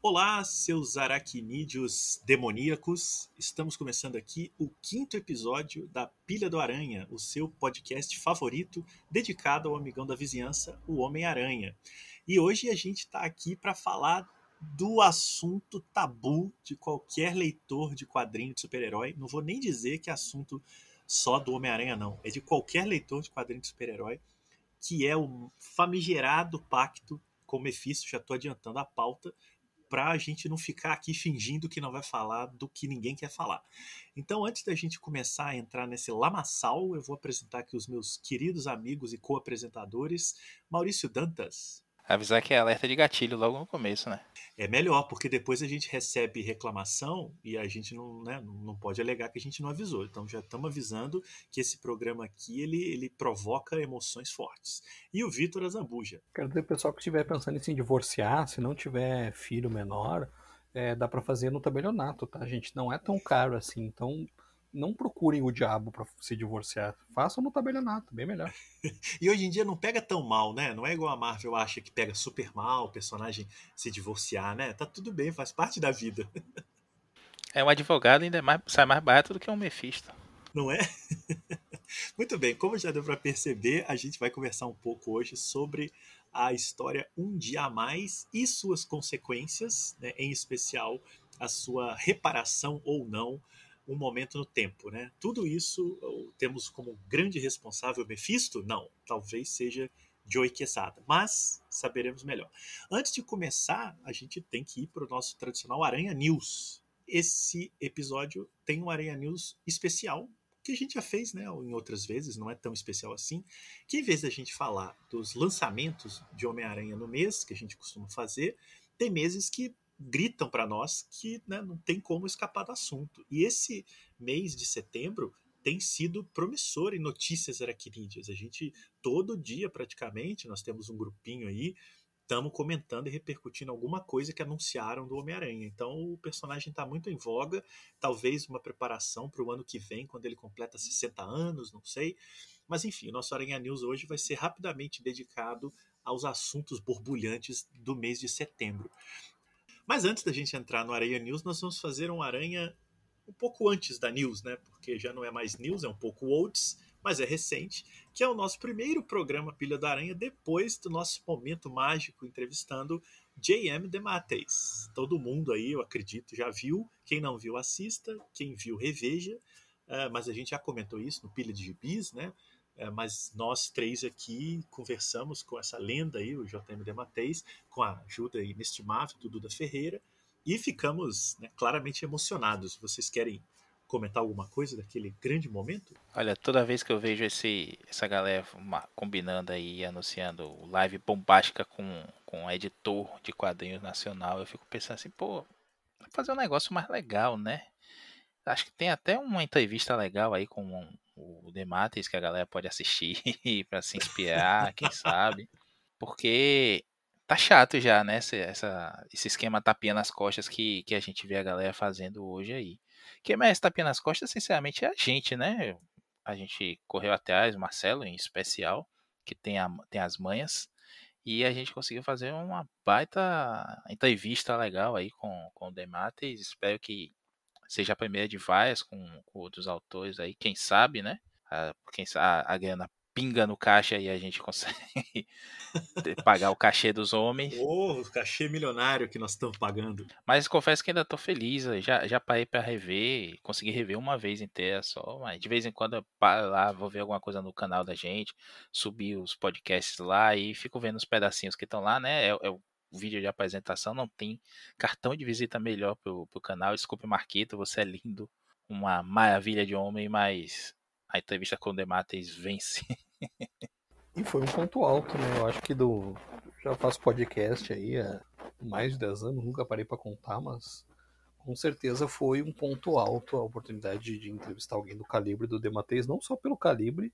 Olá, seus aracnídeos demoníacos. Estamos começando aqui o quinto episódio da Pilha do Aranha, o seu podcast favorito dedicado ao amigão da vizinhança, o Homem-Aranha. E hoje a gente está aqui para falar do assunto tabu de qualquer leitor de quadrinho de super-herói. Não vou nem dizer que é assunto só do Homem-Aranha, não. É de qualquer leitor de quadrinho de super-herói, que é o famigerado pacto com Mephisto. Já estou adiantando a pauta para a gente não ficar aqui fingindo que não vai falar do que ninguém quer falar. Então, antes da gente começar a entrar nesse lamaçal, eu vou apresentar aqui os meus queridos amigos e co-apresentadores, Maurício Dantas. Avisar que é alerta de gatilho logo no começo, né? É melhor, porque depois a gente recebe reclamação e a gente não, né, não pode alegar que a gente não avisou. Então já estamos avisando que esse programa aqui ele, ele provoca emoções fortes. E o Vitor Azambuja. Quero dizer, pessoal que estiver pensando em se divorciar, se não tiver filho menor, é, dá para fazer no tabelionato, tá, gente? Não é tão caro assim. Então não procurem o diabo para se divorciar. Façam no tabelionato, bem melhor. e hoje em dia não pega tão mal, né? Não é igual a Marvel acha que pega super mal o personagem se divorciar, né? Tá tudo bem, faz parte da vida. é um advogado ainda é mais, sai mais barato do que um Mephisto. Não é? Muito bem, como já deu para perceber, a gente vai conversar um pouco hoje sobre a história Um Dia a Mais e suas consequências, né? em especial a sua reparação ou não um momento no tempo, né? Tudo isso temos como grande responsável Mephisto? Não, talvez seja Joey Quesada, mas saberemos melhor. Antes de começar, a gente tem que ir para o nosso tradicional Aranha News. Esse episódio tem um Aranha News especial, que a gente já fez né, em outras vezes, não é tão especial assim, que em vez da gente falar dos lançamentos de Homem-Aranha no mês, que a gente costuma fazer, tem meses que gritam para nós que né, não tem como escapar do assunto. E esse mês de setembro tem sido promissor em notícias aracnídeas. A gente, todo dia praticamente, nós temos um grupinho aí, estamos comentando e repercutindo alguma coisa que anunciaram do Homem-Aranha. Então o personagem está muito em voga, talvez uma preparação para o ano que vem, quando ele completa 60 anos, não sei. Mas enfim, o nosso Aranha News hoje vai ser rapidamente dedicado aos assuntos borbulhantes do mês de setembro. Mas antes da gente entrar no Aranha News, nós vamos fazer um Aranha um pouco antes da News, né? Porque já não é mais News, é um pouco olds, mas é recente, que é o nosso primeiro programa Pilha da Aranha depois do nosso momento mágico entrevistando J.M. DeMatteis. Todo mundo aí, eu acredito, já viu. Quem não viu, assista. Quem viu, reveja. Uh, mas a gente já comentou isso no Pilha de Gibis, né? É, mas nós três aqui conversamos com essa lenda aí, o JM Dematês, com a ajuda inestimável do Duda Ferreira, e ficamos né, claramente emocionados. Vocês querem comentar alguma coisa daquele grande momento? Olha, toda vez que eu vejo esse, essa galera combinando aí, anunciando live bombástica com, com um editor de quadrinhos nacional, eu fico pensando assim, pô, fazer um negócio mais legal, né? Acho que tem até uma entrevista legal aí com um, o Demates que a galera pode assistir para se inspirar, quem sabe. Porque tá chato já, né? Esse, essa, esse esquema tapinha nas costas que, que a gente vê a galera fazendo hoje aí. Quem mais tapinha nas costas, sinceramente, é a gente, né? A gente correu atrás, o Marcelo em especial, que tem, a, tem as manhas. E a gente conseguiu fazer uma baita entrevista legal aí com, com o Demates. Espero que seja a primeira de várias com, com outros autores aí, quem sabe, né? A, quem sabe a, a grana pinga no caixa e a gente consegue pagar o cachê dos homens. Oh, o cachê milionário que nós estamos pagando. Mas confesso que ainda estou feliz, já, já parei para rever, consegui rever uma vez inteira só, mas de vez em quando eu paro lá, vou ver alguma coisa no canal da gente, subir os podcasts lá e fico vendo os pedacinhos que estão lá, né? É, é o vídeo de apresentação, não tem cartão de visita melhor pro, pro canal. Desculpe, Marquito, você é lindo, uma maravilha de homem, mas a entrevista com o Demates vence. e foi um ponto alto, né? Eu acho que do. Já faço podcast aí há mais de 10 anos, nunca parei para contar, mas com certeza foi um ponto alto a oportunidade de entrevistar alguém do calibre do Demates, não só pelo calibre,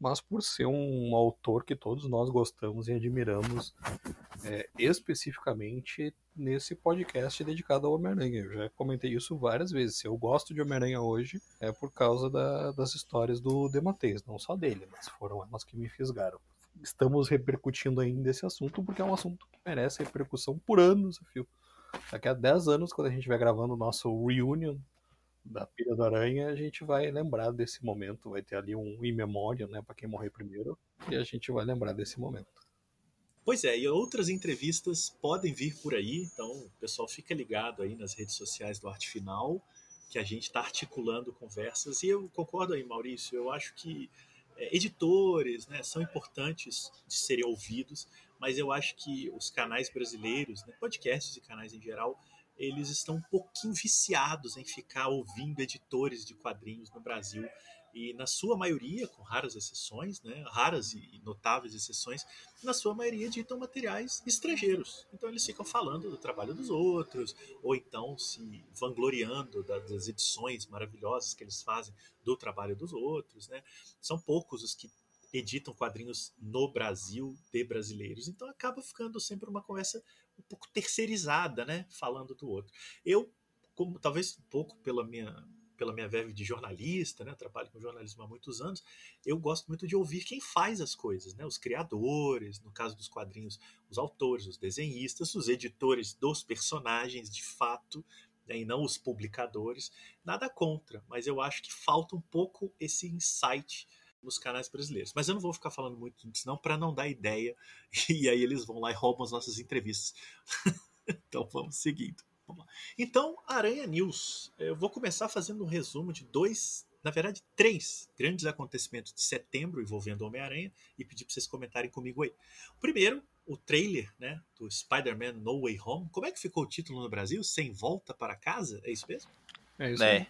mas por ser um autor que todos nós gostamos e admiramos, é, especificamente nesse podcast dedicado ao Homem-Aranha. Eu já comentei isso várias vezes. Se eu gosto de Homem-Aranha hoje, é por causa da, das histórias do Dematês, não só dele, mas foram elas que me fisgaram. Estamos repercutindo ainda esse assunto porque é um assunto que merece repercussão por anos fio. daqui a 10 anos, quando a gente estiver gravando o nosso reunion da Pilha do Aranha, a gente vai lembrar desse momento. Vai ter ali um in memória, né, para quem morrer primeiro, e a gente vai lembrar desse momento. Pois é, e outras entrevistas podem vir por aí, então o pessoal fica ligado aí nas redes sociais do Arte Final, que a gente está articulando conversas. E eu concordo aí, Maurício, eu acho que é, editores né, são importantes de serem ouvidos, mas eu acho que os canais brasileiros, né, podcasts e canais em geral, eles estão um pouquinho viciados em ficar ouvindo editores de quadrinhos no Brasil. E na sua maioria, com raras exceções, né, raras e notáveis exceções, na sua maioria editam materiais estrangeiros. Então eles ficam falando do trabalho dos outros, ou então se vangloriando das edições maravilhosas que eles fazem do trabalho dos outros. Né? São poucos os que editam quadrinhos no Brasil de brasileiros. Então acaba ficando sempre uma conversa um pouco terceirizada, né, falando do outro. Eu, como talvez um pouco pela minha pela minha verve de jornalista, né, trabalho com jornalismo há muitos anos, eu gosto muito de ouvir quem faz as coisas, né, os criadores, no caso dos quadrinhos, os autores, os desenhistas, os editores dos personagens, de fato, né, e não os publicadores. Nada contra, mas eu acho que falta um pouco esse insight nos canais brasileiros. Mas eu não vou ficar falando muito disso, não, para não dar ideia, e aí eles vão lá e roubam as nossas entrevistas. então vamos seguindo. Vamos então, Aranha News. Eu vou começar fazendo um resumo de dois, na verdade, três grandes acontecimentos de setembro envolvendo Homem-Aranha e pedir para vocês comentarem comigo aí. O primeiro, o trailer né, do Spider-Man No Way Home. Como é que ficou o título no Brasil? Sem volta para casa? É isso mesmo? É isso É.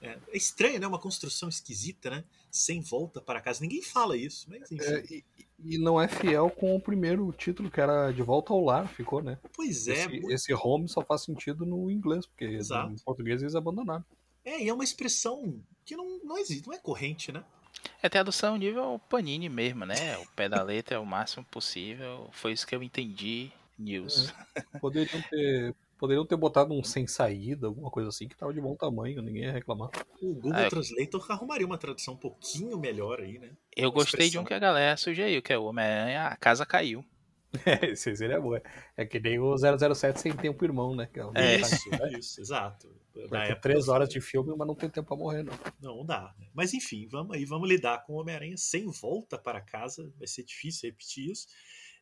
É, é estranho, né? Uma construção esquisita, né? Sem volta para casa. Ninguém fala isso, mas enfim. É, e, e não é fiel com o primeiro título, que era De Volta ao Lar, ficou, né? pois é, esse, mu- esse home só faz sentido no inglês, porque Exato. em português eles abandonaram. é, e é uma expressão que não, não existe, não é corrente, né? É tradução nível Panini mesmo, né? O pé da letra é o máximo possível. Foi isso que eu entendi. News. Poderiam ter, poderiam ter botado um sem saída, alguma coisa assim, que tava de bom tamanho, ninguém ia reclamar. O Google Ah, eu- Translator arrumaria uma tradução um pouquinho melhor aí, né? Eu gostei de um que a galera sugeriu, que é o Homem-Aranha, a casa caiu. É, esse seria bom. É que nem o 007 sem tempo irmão, né? Que é, o- É. Isso, isso, exato. Na Vai ter época, três horas de filme, mas não tem tempo pra morrer, não. Não dá, né? Mas enfim, vamos aí, vamos lidar com o Homem-Aranha sem volta para casa. Vai ser difícil repetir isso.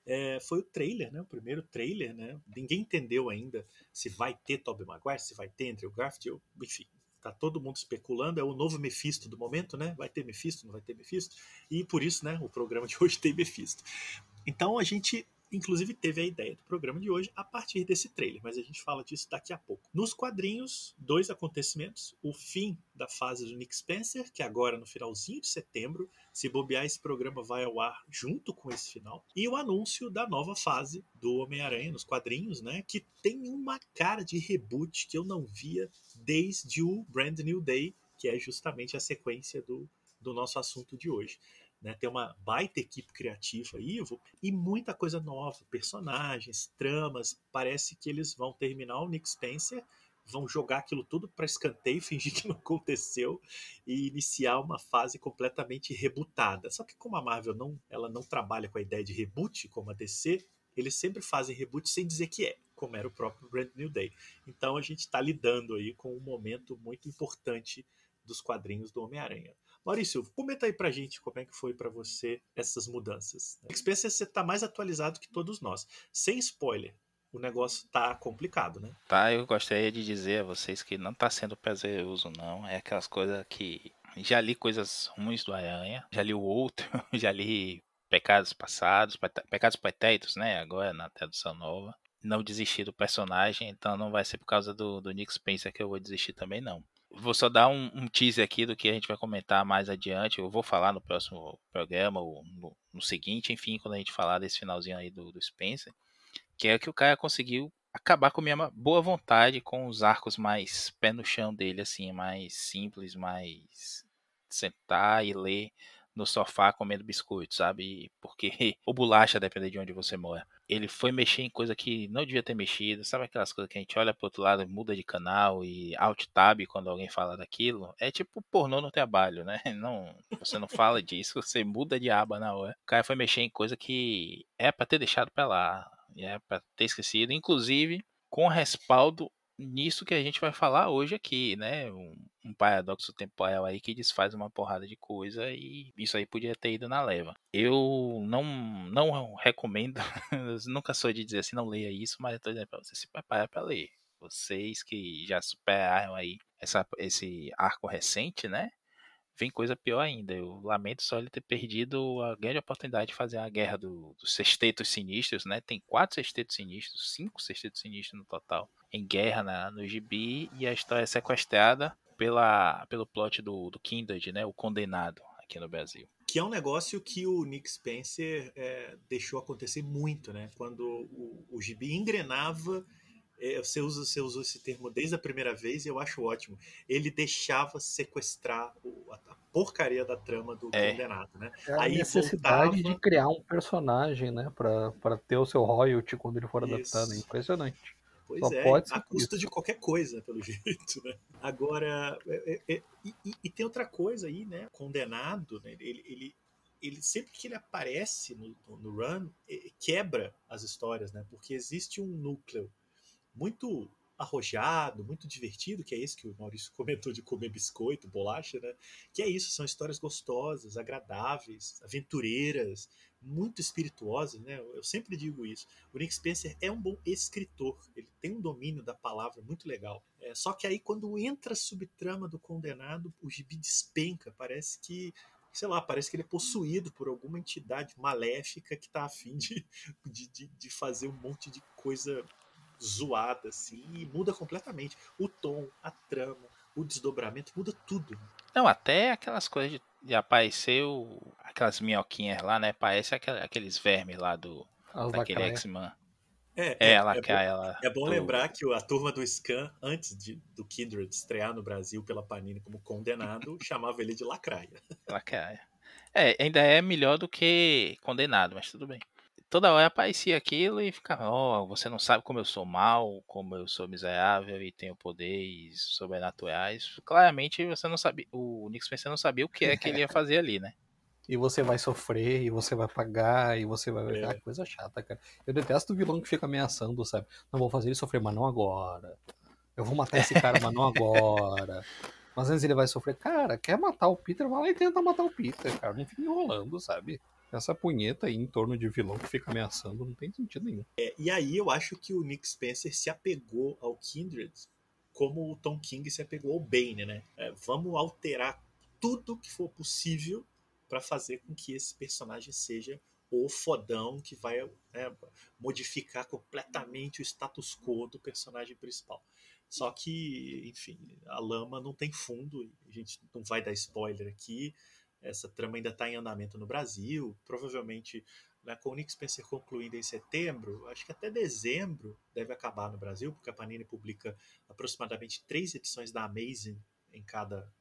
É, foi o trailer, né? O primeiro trailer, né? Ninguém entendeu ainda se vai ter Tobey Maguire, se vai ter Andrew Garfield, enfim. Tá todo mundo especulando, é o novo Mephisto do momento, né? Vai ter Mephisto, não vai ter Mephisto? E por isso, né, o programa de hoje tem Mephisto. Então a gente inclusive teve a ideia do programa de hoje a partir desse trailer, mas a gente fala disso daqui a pouco. Nos quadrinhos, dois acontecimentos: o fim da fase do Nick Spencer, que agora no finalzinho de setembro, se bobear esse programa vai ao ar junto com esse final, e o anúncio da nova fase do Homem-Aranha nos quadrinhos, né, que tem uma cara de reboot que eu não via desde o Brand New Day, que é justamente a sequência do, do nosso assunto de hoje. Né, tem uma baita equipe criativa Ivo, e muita coisa nova, personagens, tramas. Parece que eles vão terminar o Nick Spencer, vão jogar aquilo tudo para escanteio, fingir que não aconteceu e iniciar uma fase completamente rebootada. Só que como a Marvel não, ela não trabalha com a ideia de reboot como a DC, eles sempre fazem reboot sem dizer que é, como era o próprio Brand New Day. Então a gente está lidando aí com um momento muito importante dos quadrinhos do Homem-Aranha. Maurício, comenta aí pra gente como é que foi para você essas mudanças. Nick Spencer, você tá mais atualizado que todos nós. Sem spoiler, o negócio tá complicado, né? Tá, eu gostaria de dizer a vocês que não tá sendo prazeroso, não. É aquelas coisas que. Já li coisas ruins do Aranha, já li o outro, já li Pecados Passados, Pecados Pretéritos, né? Agora na tradução nova. Não desisti do personagem, então não vai ser por causa do, do Nick Spencer que eu vou desistir também, não. Vou só dar um, um teaser aqui do que a gente vai comentar mais adiante. Eu vou falar no próximo programa, ou no, no seguinte, enfim, quando a gente falar desse finalzinho aí do, do Spencer que é que o cara conseguiu acabar com a minha boa vontade com os arcos mais pé no chão dele, assim, mais simples, mais sentar e ler no sofá comendo biscoito, sabe? Porque ou bolacha, depende de onde você mora. Ele foi mexer em coisa que não devia ter mexido, sabe aquelas coisas que a gente olha pro outro lado, muda de canal e alt tab quando alguém fala daquilo? É tipo pornô no trabalho, né? Não, você não fala disso, você muda de aba na hora. O cara foi mexer em coisa que é pra ter deixado pra lá, é pra ter esquecido. Inclusive, com respaldo nisso que a gente vai falar hoje aqui, né? Um, um, paradoxo temporal aí que desfaz uma porrada de coisa e isso aí podia ter ido na leva. Eu não não recomendo, nunca sou de dizer assim, não leia isso, mas eu tô dizendo pra você se preparar para ler. Vocês que já superaram aí essa, esse arco recente, né? Vem coisa pior ainda. Eu lamento só ele ter perdido a grande oportunidade de fazer a guerra do, dos sextetos sinistros, né? Tem quatro sextetos sinistros, cinco sextetos sinistros no total, em guerra na, no gibi, e a história é sequestrada pela, pelo plot do, do Kindred, né? O Condenado, aqui no Brasil. Que é um negócio que o Nick Spencer é, deixou acontecer muito, né? Quando o, o gibi engrenava você usa, você usou esse termo desde a primeira vez e eu acho ótimo. Ele deixava sequestrar a porcaria da trama do é. condenado, né? É a Aí necessidade voltava... de criar um personagem, né? para ter o seu royalty quando ele for adaptado. É impressionante. Pois Só é, pode a custa de qualquer coisa, pelo jeito, né? Agora, é, é, é, e, e, tem outra coisa aí, né? Condenado, né? Ele, ele, ele sempre que ele aparece no, no run, quebra as histórias, né? Porque existe um núcleo muito arrojado, muito divertido, que é esse que o Maurício comentou de comer biscoito, bolacha, né? Que é isso, são histórias gostosas, agradáveis, aventureiras, muito espirituosas, né? Eu sempre digo isso. O Nick Spencer é um bom escritor, ele tem um domínio da palavra muito legal. É, só que aí quando entra a subtrama do condenado, o gibi despenca, parece que sei lá, parece que ele é possuído por alguma entidade maléfica que está afim de, de, de fazer um monte de coisa zoada, assim, e muda completamente. O tom, a trama, o desdobramento, muda tudo. Não, até aquelas coisas de, de aparecer o, aquelas minhoquinhas lá, né? Parece aquel, aqueles vermes lá do daquele X-Man. É, é, é, ela é, bom, ela, é bom do... lembrar que a turma do Scan, antes de, do Kindred estrear no Brasil pela Panini como condenado, chamava ele de Lacraia. Lacraia. É, ainda é melhor do que condenado, mas tudo bem toda hora aparecia aquilo e ficava, ó, oh, você não sabe como eu sou mal, como eu sou miserável e tenho poderes sobrenaturais. Claramente você não sabia, o Nick Spencer não sabia o que é que ele ia fazer ali, né? E você vai sofrer, e você vai pagar, e você vai. É. Ah, coisa chata, cara. Eu detesto o vilão que fica ameaçando, sabe? Não vou fazer ele sofrer, mas não agora. Eu vou matar esse cara, mas não agora. Mas antes ele vai sofrer. Cara, quer matar o Peter? Vai lá e tenta matar o Peter, cara. Não fica enrolando, sabe? Essa punheta aí em torno de vilão que fica ameaçando não tem sentido nenhum. É, e aí eu acho que o Nick Spencer se apegou ao Kindred como o Tom King se apegou ao Bane, né? É, vamos alterar tudo que for possível para fazer com que esse personagem seja o fodão que vai né, modificar completamente o status quo do personagem principal. Só que, enfim, a lama não tem fundo, a gente não vai dar spoiler aqui. Essa trama ainda está em andamento no Brasil. Provavelmente, né, com o Nick Spencer concluindo em setembro, acho que até dezembro deve acabar no Brasil, porque a Panini publica aproximadamente três edições da Amazing em cada,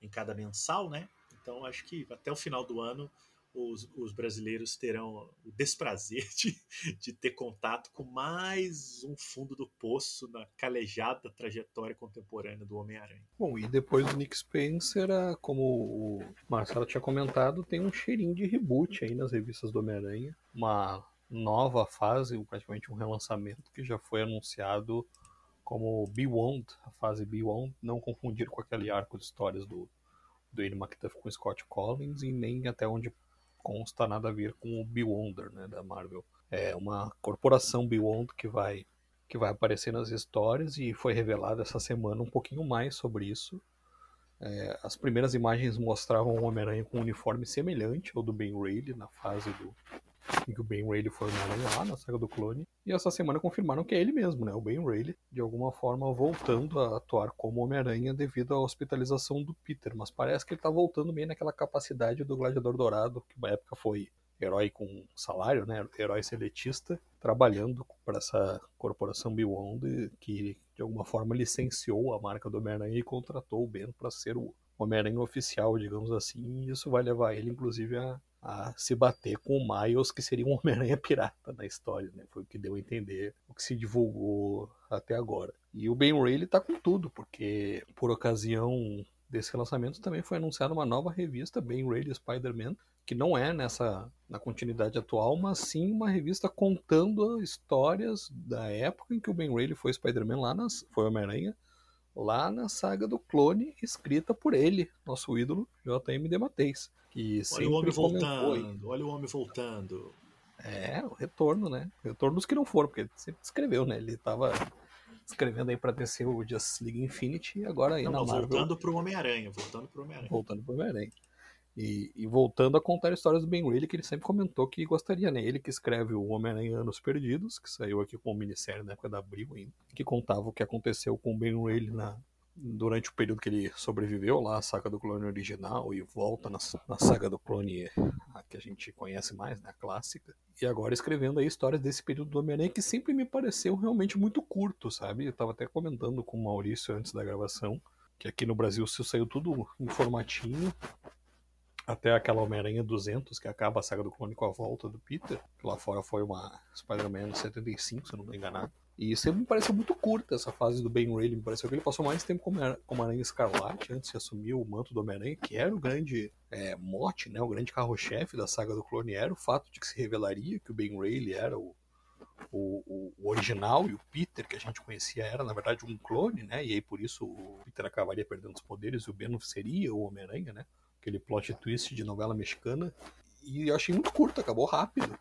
em cada mensal, né? Então acho que até o final do ano os, os, brasileiros terão o desprazer de, de ter contato com mais um fundo do poço na calejada trajetória contemporânea do Homem-Aranha. Bom, e depois do Nick Spencer, como o Marcelo tinha comentado, tem um cheirinho de reboot aí nas revistas do Homem-Aranha. Uma nova fase, praticamente um relançamento que já foi anunciado como Beyond, a fase Beyond, não confundir com aquele arco de histórias do, do Ian McDuff com Scott Collins e nem até onde consta nada a ver com o Beyonder, né, da Marvel. É uma corporação Beyond que vai que vai aparecer nas histórias e foi revelado essa semana um pouquinho mais sobre isso. É, as primeiras imagens mostravam o Homem-Aranha com um uniforme semelhante ao do Ben Reilly na fase do, em que o Ben foi Homem-Aranha lá na saga do clone. E essa semana confirmaram que é ele mesmo, né? O Ben Reilly, de alguma forma voltando a atuar como Homem-Aranha devido à hospitalização do Peter. Mas parece que ele tá voltando bem naquela capacidade do Gladiador Dourado, que na época foi herói com salário, né? Herói seletista, trabalhando para essa corporação Beyond que de alguma forma licenciou a marca do Homem-Aranha e contratou o Ben para ser o Homem-Aranha oficial, digamos assim. E isso vai levar ele, inclusive, a a se bater com o Miles, que seria um Homem-Aranha pirata na história, né? Foi o que deu a entender, o que se divulgou até agora. E o Ben Reilly tá com tudo, porque por ocasião desse lançamento também foi anunciada uma nova revista, Ben Reilly Spider-Man, que não é nessa na continuidade atual, mas sim uma revista contando histórias da época em que o Ben Reilly foi Spider-Man lá nas foi Homem-Aranha, lá na saga do clone escrita por ele, nosso ídolo J.M. DeMatteis, que olha o homem voltando, olha o homem voltando. É, o retorno, né? Retorno dos que não foram, porque ele sempre escreveu, né? Ele tava escrevendo aí pra descer o Justice League Infinity e agora aí não, na não, Marvel. voltando pro Homem-Aranha, voltando pro Homem-Aranha. Voltando pro Homem-Aranha. E, e, voltando a contar histórias do Ben Reilly, que ele sempre comentou que gostaria, né? Ele que escreve o Homem-Aranha Anos Perdidos, que saiu aqui com minissérie na época da Abril ainda, que contava o que aconteceu com o Ben Reilly na, durante o período que ele sobreviveu lá, a saga do clone original, e volta na, na saga do clone que a gente conhece mais, né? A clássica. E agora escrevendo aí histórias desse período do Homem-Aranha que sempre me pareceu realmente muito curto, sabe? Eu tava até comentando com o Maurício antes da gravação, que aqui no Brasil saiu tudo em formatinho, até aquela Homem-Aranha 200, que acaba a saga do clone com a volta do Peter, que lá fora foi uma Spider-Man 75, se eu não me engano. E sempre me pareceu muito curta essa fase do Ben Reilly, me pareceu que ele passou mais tempo como Aranha Escarlate antes de assumir o manto do Homem-Aranha, que era o grande é, mote, né, o grande carro-chefe da saga do clone, era o fato de que se revelaria que o Ben Reilly era o, o, o, original e o Peter que a gente conhecia era na verdade um clone, né? E aí por isso o Peter acabaria perdendo os poderes e o Ben seria o Homem-Aranha, né? Aquele plot twist de novela mexicana. E eu achei muito curto, acabou rápido.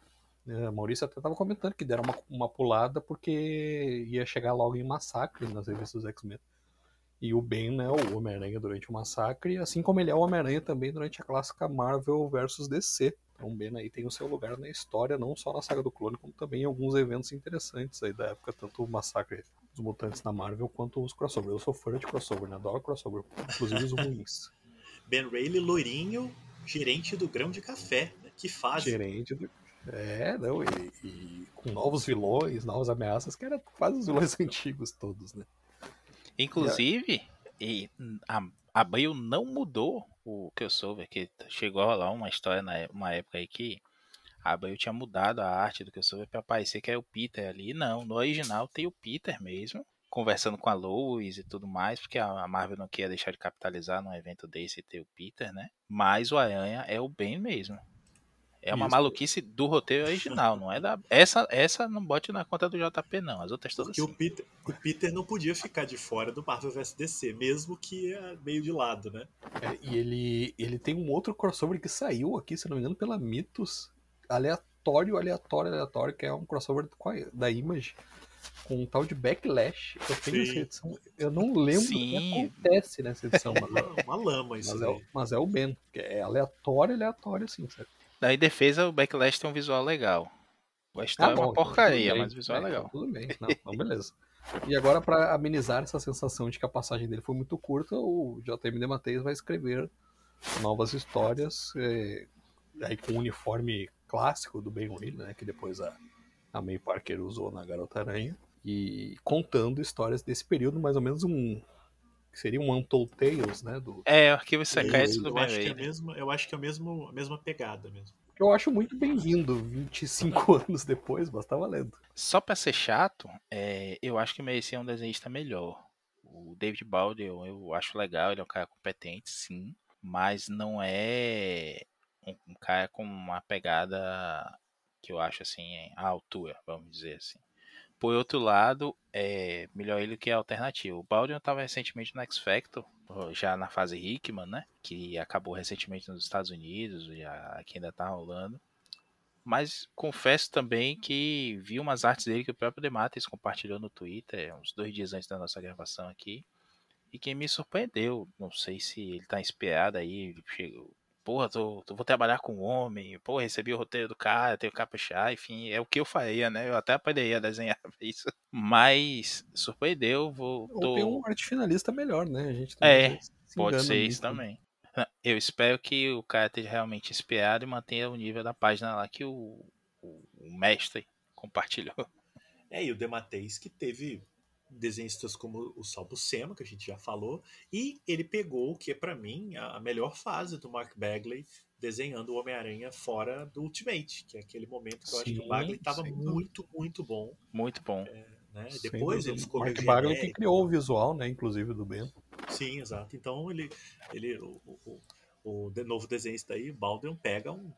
É, Maurício até estava comentando que deram uma, uma pulada porque ia chegar logo em Massacre nas revistas X-Men. E o Ben é o Homem-Aranha durante o Massacre, assim como ele é o Homem-Aranha também durante a clássica Marvel vs DC. Então o Ben aí tem o seu lugar na história, não só na saga do clone, como também em alguns eventos interessantes aí da época, tanto o Massacre dos Mutantes na Marvel quanto os crossover. Eu sou fã de crossover, né? Adoro crossover, inclusive os ruins. Ben Reilly, loirinho, gerente do grão de café. Né? Que faz. Gerente do. É, não, e, e, com novos vilões, novas ameaças, que era quase os vilões antigos todos, né? Inclusive, e a, a Bale não mudou o que eu soube, que chegou lá uma história na uma época aí que a Bale tinha mudado a arte do que eu soube para parecer que é o Peter ali. Não, no original tem o Peter mesmo conversando com a Lois e tudo mais, porque a Marvel não queria deixar de capitalizar num evento desse e ter o Peter, né? Mas o Aranha é o Ben mesmo. É uma Isso. maluquice do roteiro original, não é da. Essa, essa não bote na conta do JP, não. As outras todas. Porque o Peter, o Peter não podia ficar de fora do Marvel vs DC, mesmo que é meio de lado, né? É, e ele, ele tem um outro crossover que saiu aqui, se não me engano, pela Mitos. Aleatório, aleatório, aleatório, que é um crossover da Image com um tal de backlash. Eu tenho essa edição. Eu não lembro Sim. o que acontece nessa edição. Mas é uma lama isso. Mas, é, mas é, o Ben. É aleatório, aleatório, assim, certo? Daí defesa, o backlash tem um visual legal. A história ah, bom, é uma então porcaria, mas o visual é, é legal. Tudo bem, não, então beleza. E agora, para amenizar essa sensação de que a passagem dele foi muito curta, o JM de Mateus vai escrever novas histórias, é, aí com o uniforme clássico do Ben Reilly, né, que depois a, a May Parker usou na Garota Aranha, e contando histórias desse período, mais ou menos um. Que seria um Untold Tales, né? Do... É, o arquivo secreto do eu acho que é mesmo, Eu acho que é a, mesmo, a mesma pegada mesmo. Eu acho muito bem-vindo 25 anos depois, mas tá valendo. Só pra ser chato, é, eu acho que merecia um desenhista melhor. O David Balde eu, eu acho legal, ele é um cara competente, sim, mas não é um, um cara com uma pegada que eu acho assim, à altura, vamos dizer assim. Por outro lado, é melhor ele que a alternativa. O Baldwin estava recentemente no X Factor, já na fase Hickman, né? Que acabou recentemente nos Estados Unidos, já aqui ainda tá rolando. Mas confesso também que vi umas artes dele que o próprio Dematis compartilhou no Twitter uns dois dias antes da nossa gravação aqui. E que me surpreendeu. Não sei se ele tá inspirado aí. Chegou, porra, tô, tô, vou trabalhar com um homem, pô, recebi o roteiro do cara, tenho que caprichar, enfim, é o que eu faria, né? Eu até poderia desenhar isso. Mas surpreendeu, vou. Tô... Ou tem um arte finalista melhor, né? A gente é, pode ser isso também. Eu espero que o cara esteja realmente inspirado e mantenha o nível da página lá que o, o, o mestre compartilhou. É, e o Demateis que teve desenhistas como o Sal Buscema, que a gente já falou, e ele pegou o que é para mim a melhor fase do Mark Bagley desenhando o Homem-Aranha fora do Ultimate, que é aquele momento que eu sim, acho que o Bagley estava muito, muito bom. Muito bom. É, né? Depois ele ficou Mark Bagley que criou o visual, né, inclusive do Ben. Sim, exato. Então ele, ele o, o, o novo desenhista aí, Baldwin, pega um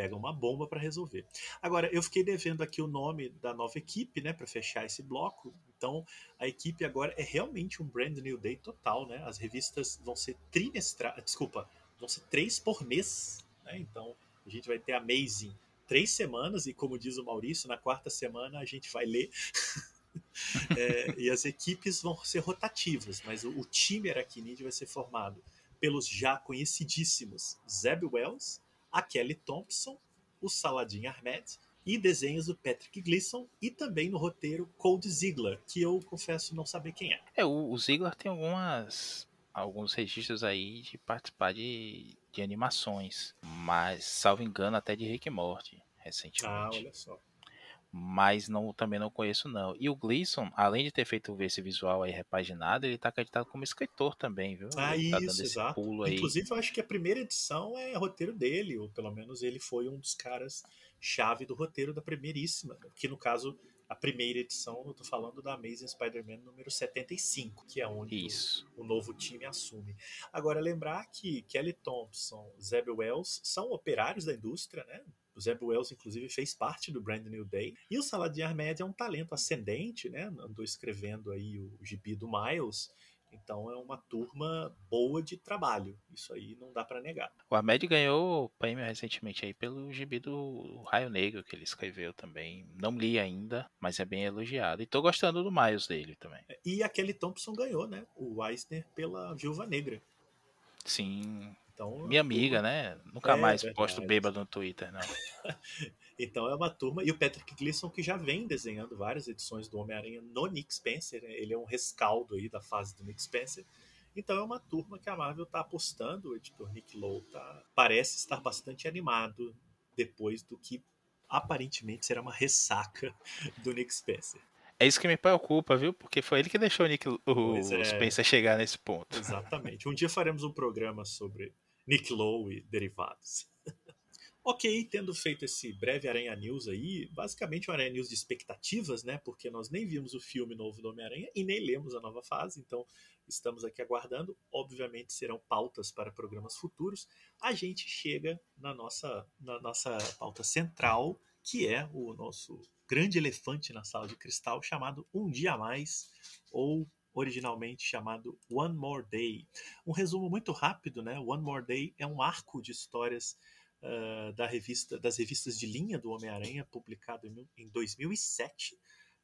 pega uma bomba para resolver. Agora, eu fiquei devendo aqui o nome da nova equipe, né, para fechar esse bloco. Então, a equipe agora é realmente um brand new day total, né? As revistas vão ser trimestrais, desculpa, vão ser três por mês, né? Então, a gente vai ter Amazing três semanas e, como diz o Maurício, na quarta semana a gente vai ler. é, e as equipes vão ser rotativas, mas o, o time Arachnid vai ser formado pelos já conhecidíssimos Zeb Wells, a Kelly Thompson, o Saladin Ahmed e desenhos do Patrick Gleason e também no roteiro Cold Ziegler, que eu confesso não saber quem é. É, o, o Ziegler tem algumas alguns registros aí de participar de, de animações, mas salvo engano até de Rick e Morty recentemente. Ah, olha só mas não, também não conheço não. E o Gleason, além de ter feito esse visual aí repaginado, ele está acreditado como escritor também, viu? Ah, ele tá isso, exato. Inclusive, eu acho que a primeira edição é roteiro dele, ou pelo menos ele foi um dos caras chave do roteiro da primeiríssima, que no caso a primeira edição, eu tô falando da Amazing Spider-Man número 75, que é onde o, o, novo time assume. Agora, lembrar que Kelly Thompson, Zeb Wells são operários da indústria, né? O Zeb Wells, inclusive, fez parte do Brand New Day. E o Saladin Ahmed é um talento ascendente, né? Andou escrevendo aí o gibi do Miles. Então é uma turma boa de trabalho. Isso aí não dá para negar. O Ahmed ganhou o prêmio recentemente aí pelo gibi do Raio Negro que ele escreveu também. Não li ainda, mas é bem elogiado. E tô gostando do Miles dele também. E a Kelly Thompson ganhou, né? O Eisner pela Viúva Negra. Sim. Então, Minha amiga, né? Nunca é, mais verdade. posto bêbado no Twitter, não. então é uma turma. E o Patrick Gleason, que já vem desenhando várias edições do Homem-Aranha no Nick Spencer, né? ele é um rescaldo aí da fase do Nick Spencer. Então é uma turma que a Marvel está apostando. O editor Nick Lowe tá, parece estar bastante animado depois do que aparentemente será uma ressaca do Nick Spencer. É isso que me preocupa, viu? Porque foi ele que deixou o Nick o é. Spencer chegar nesse ponto. Exatamente. Um dia faremos um programa sobre Nick Lowe e derivados. ok, tendo feito esse breve Aranha News aí, basicamente um Aranha News de expectativas, né? Porque nós nem vimos o filme novo do Homem-Aranha e nem lemos a nova fase, então estamos aqui aguardando. Obviamente serão pautas para programas futuros. A gente chega na nossa, na nossa pauta central, que é o nosso grande elefante na sala de cristal chamado Um Dia a Mais, ou originalmente chamado One More Day. Um resumo muito rápido, né? One More Day é um arco de histórias uh, da revista, das revistas de linha do Homem-Aranha, publicado em, em 2007.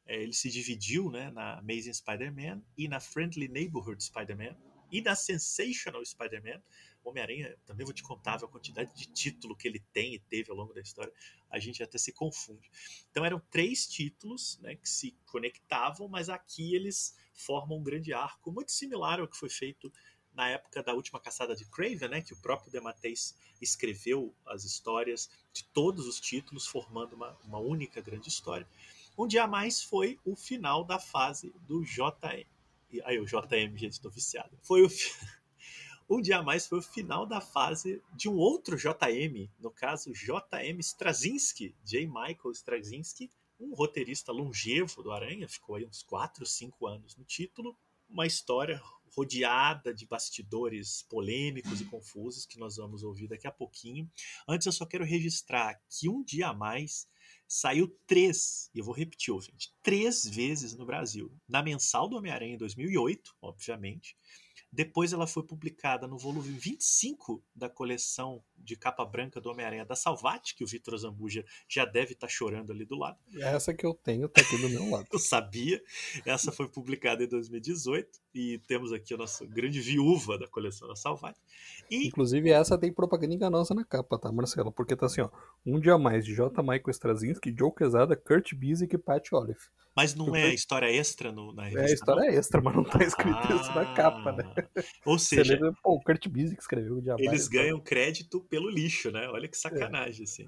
É, ele se dividiu né, na Amazing Spider-Man e na Friendly Neighborhood Spider-Man e na Sensational Spider-Man. Homem-Aranha, também vou te contar a quantidade de título que ele tem e teve ao longo da história, a gente até se confunde. Então eram três títulos né, que se conectavam, mas aqui eles formam um grande arco, muito similar ao que foi feito na época da última caçada de Craven, né, que o próprio DeMatteis escreveu as histórias de todos os títulos, formando uma, uma única grande história. Um dia mais foi o final da fase do JM. Aí, o JM, gente, tô viciado. Foi o, Um dia mais foi o final da fase de um outro JM, no caso JM Straczynski, J. Michael Straczynski, um roteirista longevo do Aranha, ficou aí uns 4, 5 anos no título. Uma história rodeada de bastidores polêmicos e confusos que nós vamos ouvir daqui a pouquinho. Antes, eu só quero registrar que um dia a mais saiu três, e eu vou repetir, ouvinte, três vezes no Brasil. Na mensal do Homem-Aranha em 2008, obviamente, depois ela foi publicada no volume 25 da coleção de capa branca do Homem-Aranha da Salvati, que o Vitor Zambuja já deve estar tá chorando ali do lado. Essa que eu tenho tá aqui do meu lado. eu sabia. Essa foi publicada em 2018 e temos aqui a nossa grande viúva da coleção da Salvati. E... Inclusive essa tem propaganda enganosa na capa, tá, Marcelo? Porque tá assim, ó, um dia mais de J. Michael Straczynski, Joe Quesada, Kurt Busiek e Pat Olive. Mas não é história extra no, na revista? É história não? extra, mas não tá escrito ah, isso na capa, né? Ou seja, lembra, pô, o Kurt Busiek escreveu o Diabo. Eles ganham crédito pelo lixo, né? Olha que sacanagem, é. assim.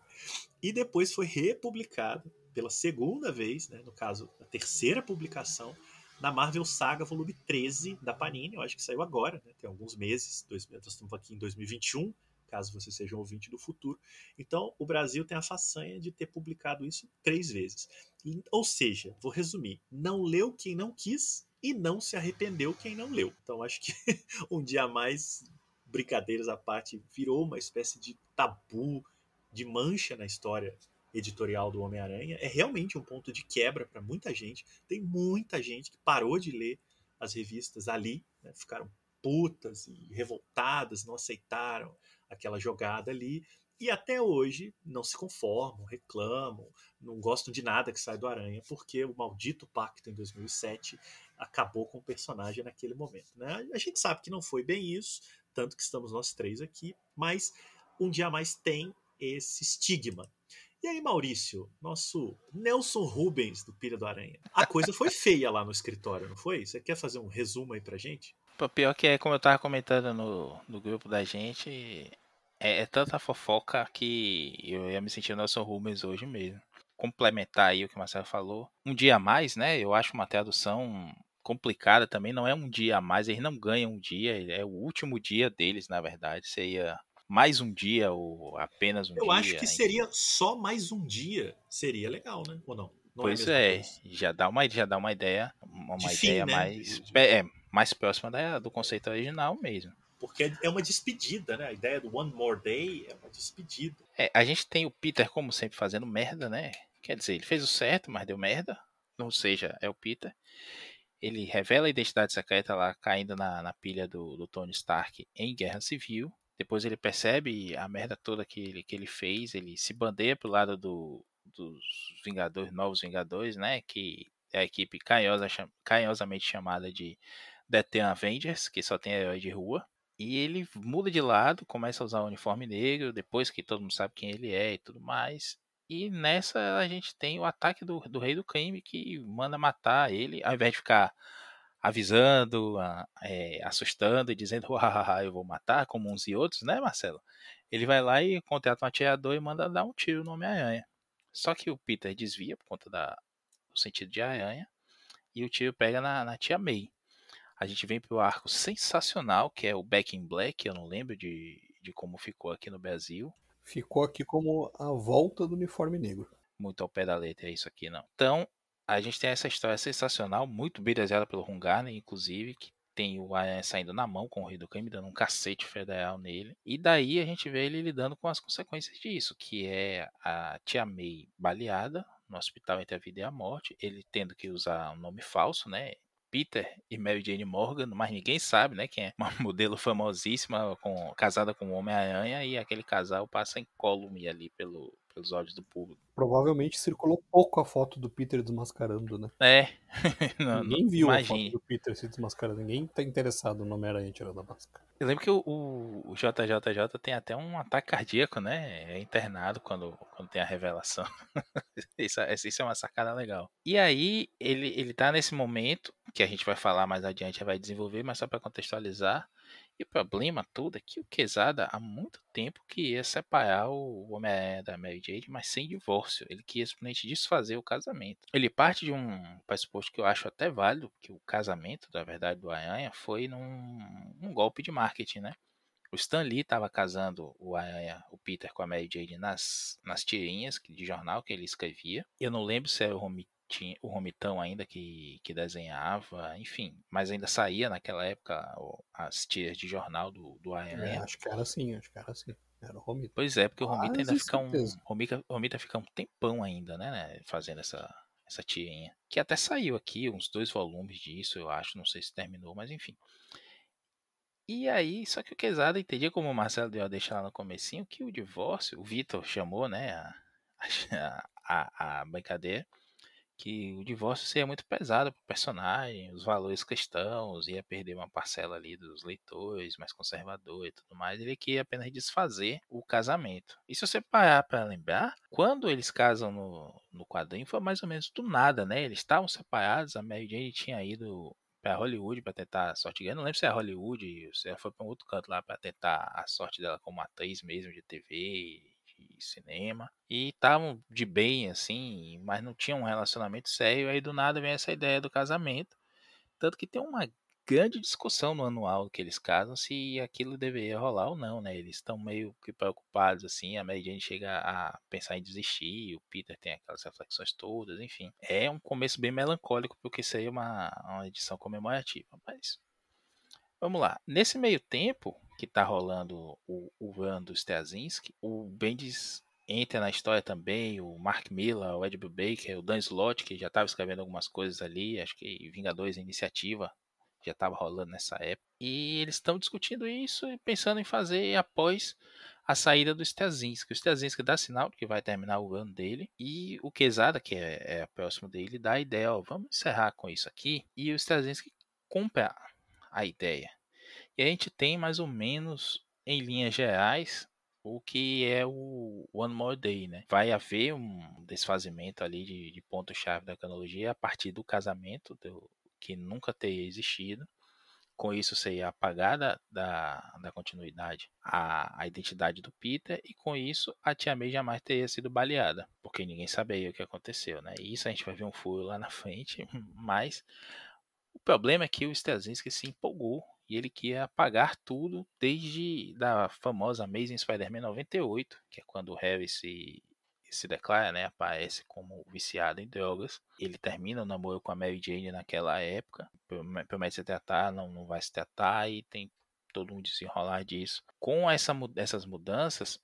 E depois foi republicado pela segunda vez, né? No caso, a terceira publicação, na Marvel Saga volume 13 da Panini. Eu acho que saiu agora, né? Tem alguns meses. Dois, nós estamos aqui em 2021 caso você seja um ouvinte do futuro. Então, o Brasil tem a façanha de ter publicado isso três vezes. Ou seja, vou resumir: não leu quem não quis e não se arrependeu quem não leu. Então, acho que um dia a mais brincadeiras à parte, virou uma espécie de tabu, de mancha na história editorial do Homem-Aranha. É realmente um ponto de quebra para muita gente. Tem muita gente que parou de ler as revistas ali, né? ficaram putas e revoltadas, não aceitaram aquela jogada ali. E até hoje não se conformam, reclamam, não gostam de nada que sai do Aranha, porque o maldito pacto em 2007 acabou com o personagem naquele momento. Né? A gente sabe que não foi bem isso, tanto que estamos nós três aqui, mas um dia mais tem esse estigma. E aí, Maurício, nosso Nelson Rubens do Pilha do Aranha. A coisa foi feia lá no escritório, não foi? Você quer fazer um resumo aí pra gente? Pô, pior que é como eu tava comentando no, no grupo da gente, é, é tanta fofoca que eu ia me sentir Nelson Rubens hoje mesmo. Complementar aí o que o Marcelo falou. Um dia a mais, né? Eu acho uma tradução complicada também. Não é um dia a mais, eles não ganham um dia, é o último dia deles, na verdade. Seria mais um dia ou apenas um Eu dia? Eu acho que seria só mais um dia. Seria legal, né? Ou não? não pois é, é já dá uma já dá uma ideia, uma De ideia fim, né? mais é, mais próxima da, do conceito original mesmo. Porque é uma despedida, né? A ideia do One More Day é uma despedida. É, a gente tem o Peter, como sempre, fazendo merda, né? Quer dizer, ele fez o certo, mas deu merda. Ou seja, é o Peter. Ele revela a identidade secreta lá, caindo na, na pilha do, do Tony Stark em Guerra Civil. Depois ele percebe a merda toda que ele, que ele fez. Ele se bandeia pro lado do, dos Vingadores, Novos Vingadores, né? Que é a equipe carinhosa, carinhosamente chamada de The Avengers, que só tem herói de rua. E ele muda de lado, começa a usar o uniforme negro, depois que todo mundo sabe quem ele é e tudo mais. E nessa a gente tem o ataque do, do Rei do Crime que manda matar ele, ao invés de ficar avisando, é, assustando e dizendo, hahaha, eu vou matar, como uns e outros, né, Marcelo? Ele vai lá e contrata um atirador e manda dar um tiro no Homem-Aranha. Só que o Peter desvia por conta da, do sentido de aranha e o tiro pega na, na tia May. A gente vem para o arco sensacional, que é o Back in Black, eu não lembro de, de como ficou aqui no Brasil. Ficou aqui como a volta do uniforme negro. Muito ao pé da letra, é isso aqui não. Então, a gente tem essa história sensacional, muito bem desenhada pelo Hungarner, inclusive, que tem o Aranha saindo na mão com o Crime, dando um cacete federal nele. E daí a gente vê ele lidando com as consequências disso, que é a Tia May baleada no hospital entre a vida e a morte, ele tendo que usar um nome falso, né? Peter e Mary Jane Morgan, mas ninguém sabe, né, quem é. Uma modelo famosíssima, com, casada com o Homem-Aranha, e aquele casal passa incólume ali pelo, pelos olhos do público. Provavelmente circulou pouco a foto do Peter desmascarando, né? É. não, ninguém não, viu imagine. a foto do Peter se desmascarando, ninguém tá interessado no Homem-Aranha tirando a máscara. Eu lembro que o, o, o, JJJ tem até um ataque cardíaco, né? É internado quando, quando tem a revelação. isso, isso é uma sacada legal. E aí, ele, ele tá nesse momento, que a gente vai falar mais adiante, vai desenvolver, mas só para contextualizar. E o problema todo é que o Quesada há muito tempo queria separar o Homem-Aranha da Mary Jane, mas sem divórcio. Ele queria simplesmente desfazer o casamento. Ele parte de um pressuposto que eu acho até válido, que o casamento, na verdade, do Aranha foi num um golpe de marketing, né? O Stan Lee estava casando o Aranha, o Peter com a Mary Jane nas, nas tirinhas de jornal que ele escrevia. Eu não lembro se era o Home tinha o Romitão ainda que, que desenhava, enfim, mas ainda saía naquela época as tiras de jornal do, do Aranha. É, acho que era assim, acho que era assim. Era o Romita. Pois é, porque o Romita Quase ainda fica um. Romita, Romita fica um tempão ainda, né, né, Fazendo essa, essa tirinha. Que até saiu aqui, uns dois volumes disso, eu acho. Não sei se terminou, mas enfim. E aí, só que o Quesada entendia como o Marcelo deu a deixar lá no comecinho, que o divórcio, o Vitor chamou, né, a, a, a, a brincadeira, que o divórcio seria muito pesado para o personagem, os valores cristãos, ia perder uma parcela ali dos leitores, mais conservador e tudo mais, ele queria apenas desfazer o casamento. E se você parar para lembrar, quando eles casam no, no quadrinho foi mais ou menos do nada, né? Eles estavam separados, a Mary Jane tinha ido para Hollywood para tentar a sorte ganha. Não lembro se é Hollywood, se ela foi para um outro canto lá para tentar a sorte dela como atriz mesmo de TV cinema. E estavam de bem, assim, mas não tinham um relacionamento sério. Aí do nada vem essa ideia do casamento. Tanto que tem uma grande discussão no anual que eles casam se aquilo deveria rolar ou não, né? Eles estão meio que preocupados, assim. A Mary Jane chega a pensar em desistir. O Peter tem aquelas reflexões todas, enfim. É um começo bem melancólico, porque seria uma, uma edição comemorativa. Mas Vamos lá. Nesse meio tempo, que tá rolando o, o do Straczynski. O Bendis entra na história também, o Mark Miller, o Ed Baker, o Dan Slott, que já estava escrevendo algumas coisas ali, acho que Vingadores Iniciativa já estava rolando nessa época. E eles estão discutindo isso e pensando em fazer após a saída do Straczynski. O Straczynski dá sinal de que vai terminar o ano dele e o Quesada, que é, é próximo dele, dá a ideia, ó, vamos encerrar com isso aqui. E o Straczynski compra a ideia. E a gente tem mais ou menos, em linhas gerais, o que é o One More Day, né? Vai haver um desfazimento ali de, de ponto-chave da cronologia a partir do casamento, do, que nunca teria existido. Com isso seria apagada da, da continuidade a, a identidade do Peter, e com isso a Tia May jamais teria sido baleada, porque ninguém sabia o que aconteceu, né? E isso a gente vai ver um furo lá na frente, mas o problema é que o Straczynski se empolgou e ele queria apagar tudo desde da famosa Amazing Spider-Man 98, que é quando o Harry se, se declara, né, aparece como viciado em drogas. Ele termina o namoro com a Mary Jane naquela época, promete se tratar, não, não vai se tratar e tem todo um desenrolar disso. Com essa, essas mudanças,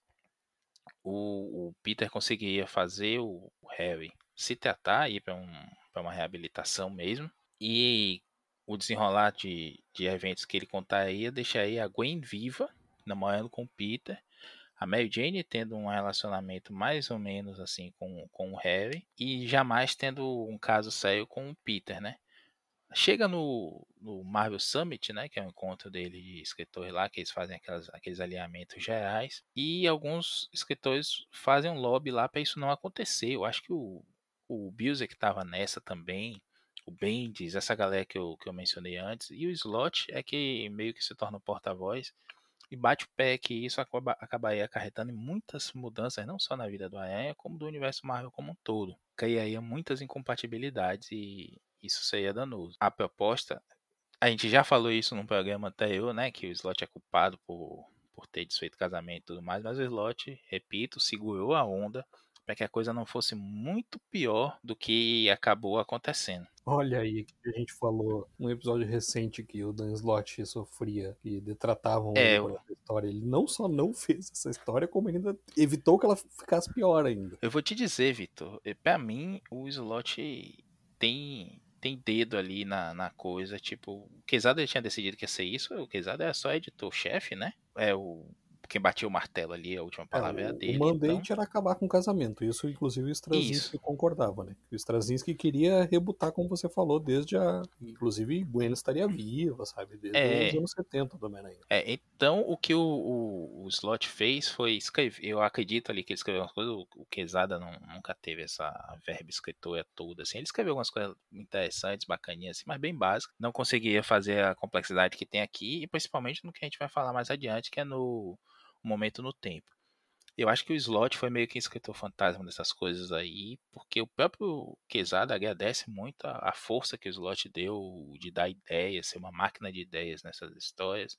o, o Peter conseguiria fazer o Harry se tratar, ir para um, uma reabilitação mesmo, e o desenrolar de, de eventos que ele contaria deixaria a Gwen viva, namorando com o Peter, a Mary Jane tendo um relacionamento mais ou menos assim com, com o Harry e jamais tendo um caso sério com o Peter, né? Chega no, no Marvel Summit, né, que é um encontro dele de escritores lá, que eles fazem aquelas, aqueles alinhamentos gerais, e alguns escritores fazem um lobby lá para isso não acontecer. Eu acho que o, o que estava nessa também, o Bendis, essa galera que eu, que eu mencionei antes, e o Slot é que meio que se torna o porta-voz e bate o pé que isso acaba, acabaria acarretando em muitas mudanças, não só na vida do Aranha, como do universo Marvel como um todo. Criaria muitas incompatibilidades e isso seria danoso. A proposta, a gente já falou isso num programa anterior, né, que o Slot é culpado por, por ter desfeito casamento e tudo mais, mas o Slot, repito, segurou a onda para que a coisa não fosse muito pior do que acabou acontecendo. Olha aí, que a gente falou num episódio recente que o Dan Slott sofria e detratavam é, ele essa história. Ele não só não fez essa história, como ainda evitou que ela ficasse pior ainda. Eu vou te dizer, Vitor, para mim o Slott tem tem dedo ali na, na coisa, tipo, o Quesada tinha decidido que ia ser isso, o Quesada era só editor-chefe, né? É o quem batia o martelo ali, a última palavra é, é a dele. O mandate então... era acabar com o casamento. Isso, inclusive, o Straczynski concordava, né? O Straczynski queria rebutar, como você falou, desde a. Inclusive, Gwen estaria viva, sabe? Desde é... os anos 70 do Homem-Aranha. É, então, o que o, o, o, Slot fez foi escrever. Eu acredito ali que ele escreveu umas coisas. O, o Quesada não, nunca teve essa verba escritora toda, assim. Ele escreveu algumas coisas interessantes, bacaninhas, assim, mas bem básicas. Não conseguia fazer a complexidade que tem aqui, e principalmente no que a gente vai falar mais adiante, que é no um momento no tempo. Eu acho que o Slot foi meio que escritor fantasma dessas coisas aí, porque o próprio Quesada agradece muito a, a, força que o Slot deu de dar ideias, ser uma máquina de ideias nessas histórias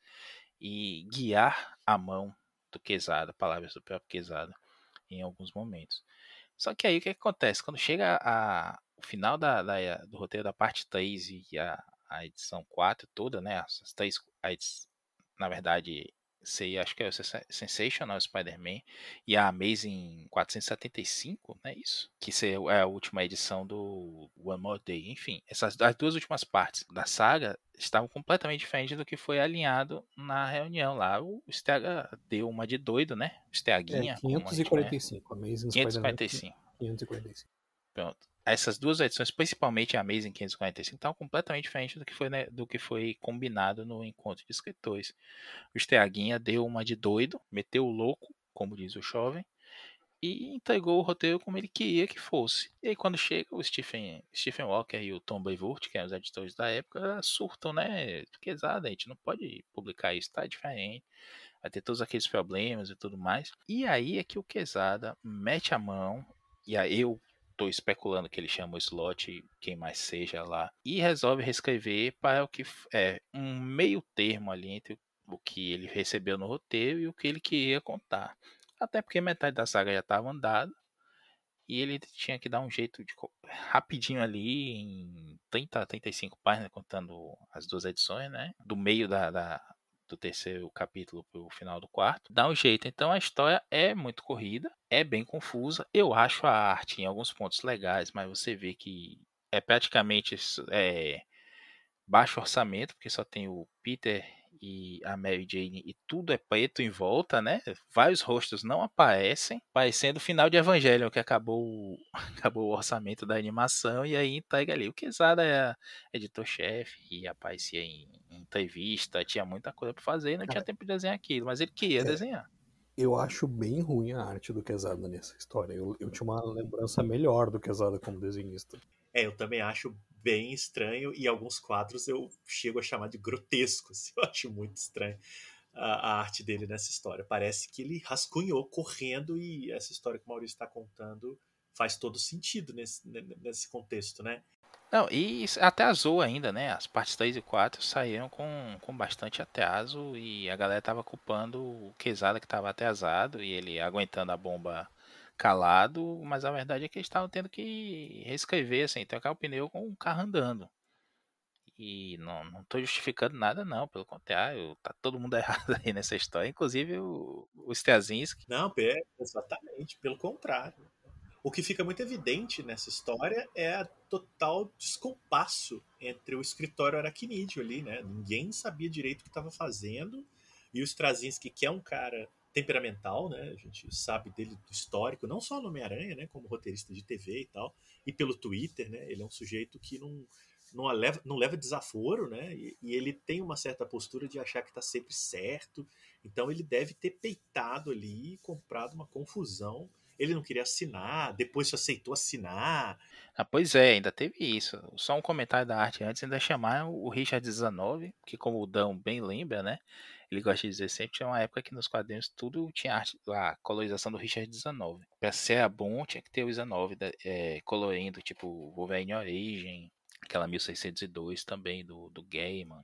e guiar a mão do Quesada, palavras do próprio Quesada, em alguns momentos. Só que aí o que, acontece? Quando chega a, o final da, da, do roteiro da parte 3 e a, a edição 4 toda, né? As três, na verdade, sei, acho que é o Sensational Spider-Man e a Amazing 475, não é isso? Que é a última edição do One More Day. Enfim, essas as duas últimas partes da saga estavam completamente diferentes do que foi alinhado na reunião lá. O Stega deu uma de doido, né? O Steguinha. É, 545, a Amazing 545. 545. Pronto essas duas edições, principalmente a Amazing 545, estão completamente diferentes do que foi, né, do que foi combinado no encontro de escritores. O Steaguinha deu uma de doido, meteu o louco, como diz o jovem, e entregou o roteiro como ele queria que fosse. E aí quando chega o Stephen, Stephen Walker e o Tom Brevoort, que eram os editores da época, surtam, né? Pesada, a gente não pode publicar isso, tá diferente. Vai ter todos aqueles problemas e tudo mais. E aí é que o Quesada mete a mão, e aí eu tô especulando que ele chama o slot, quem mais seja lá, e resolve reescrever para o que é um meio termo ali entre o que ele recebeu no roteiro e o que ele queria contar. Até porque metade da saga já estava andada e ele tinha que dar um jeito de rapidinho ali em 30, 35 páginas, contando as duas edições, né? Do meio da, da do terceiro capítulo pro final do quarto, dá um jeito. Então a história é muito corrida, é bem confusa. Eu acho a arte em alguns pontos legais, mas você vê que é praticamente é, baixo orçamento, porque só tem o Peter e a Mary Jane e tudo é preto em volta, né? Vários rostos não aparecem, parecendo o final de Evangelho, que acabou, acabou o orçamento da animação e aí entrega ali. O Quesada é editor-chefe e aparecia em, entrevista, tinha muita coisa para fazer, não tinha tempo de desenhar aquilo, mas ele queria é, desenhar. Eu acho bem ruim a arte do Quesada nessa história. Eu, eu tinha uma lembrança melhor do Quesada como desenhista. É, eu também acho bem estranho e alguns quadros eu chego a chamar de grotescos. Eu acho muito estranho a, a arte dele nessa história. Parece que ele rascunhou correndo e essa história que o Maurício está contando faz todo sentido nesse, nesse contexto, né? Não, e até azul ainda, né? As partes 3 e 4 saíram com, com bastante atraso e a galera tava culpando o Quesada que tava atrasado e ele aguentando a bomba calado, mas a verdade é que eles estavam tendo que reescrever, assim, trocar o pneu com o carro andando. E não, não tô justificando nada, não, pelo contrário, tá todo mundo errado aí nessa história, inclusive o, o Strazinski. Não, exatamente, pelo contrário. O que fica muito evidente nessa história é a total descompasso entre o escritório aracnídeo ali, né? Ninguém sabia direito o que estava fazendo, e o Strazinski, que é um cara temperamental, né? A gente sabe dele do histórico, não só no Homem-Aranha, né? Como roteirista de TV e tal, e pelo Twitter, né? Ele é um sujeito que não, não, leva, não leva desaforo, né? E, e ele tem uma certa postura de achar que está sempre certo. Então ele deve ter peitado ali e comprado uma confusão. Ele não queria assinar, depois se aceitou assinar. Ah, pois é, ainda teve isso. Só um comentário da arte antes, ainda chamar o Richard 19, que como o Dão bem lembra, né? ele gosta de dizer sempre, tinha uma época que nos quadrinhos tudo tinha arte, a colorização do Richard XIX. Pra ser bom, tinha que ter o XIX é, colorindo, tipo Wolverine Origem, aquela 1602 também do, do Gaiman.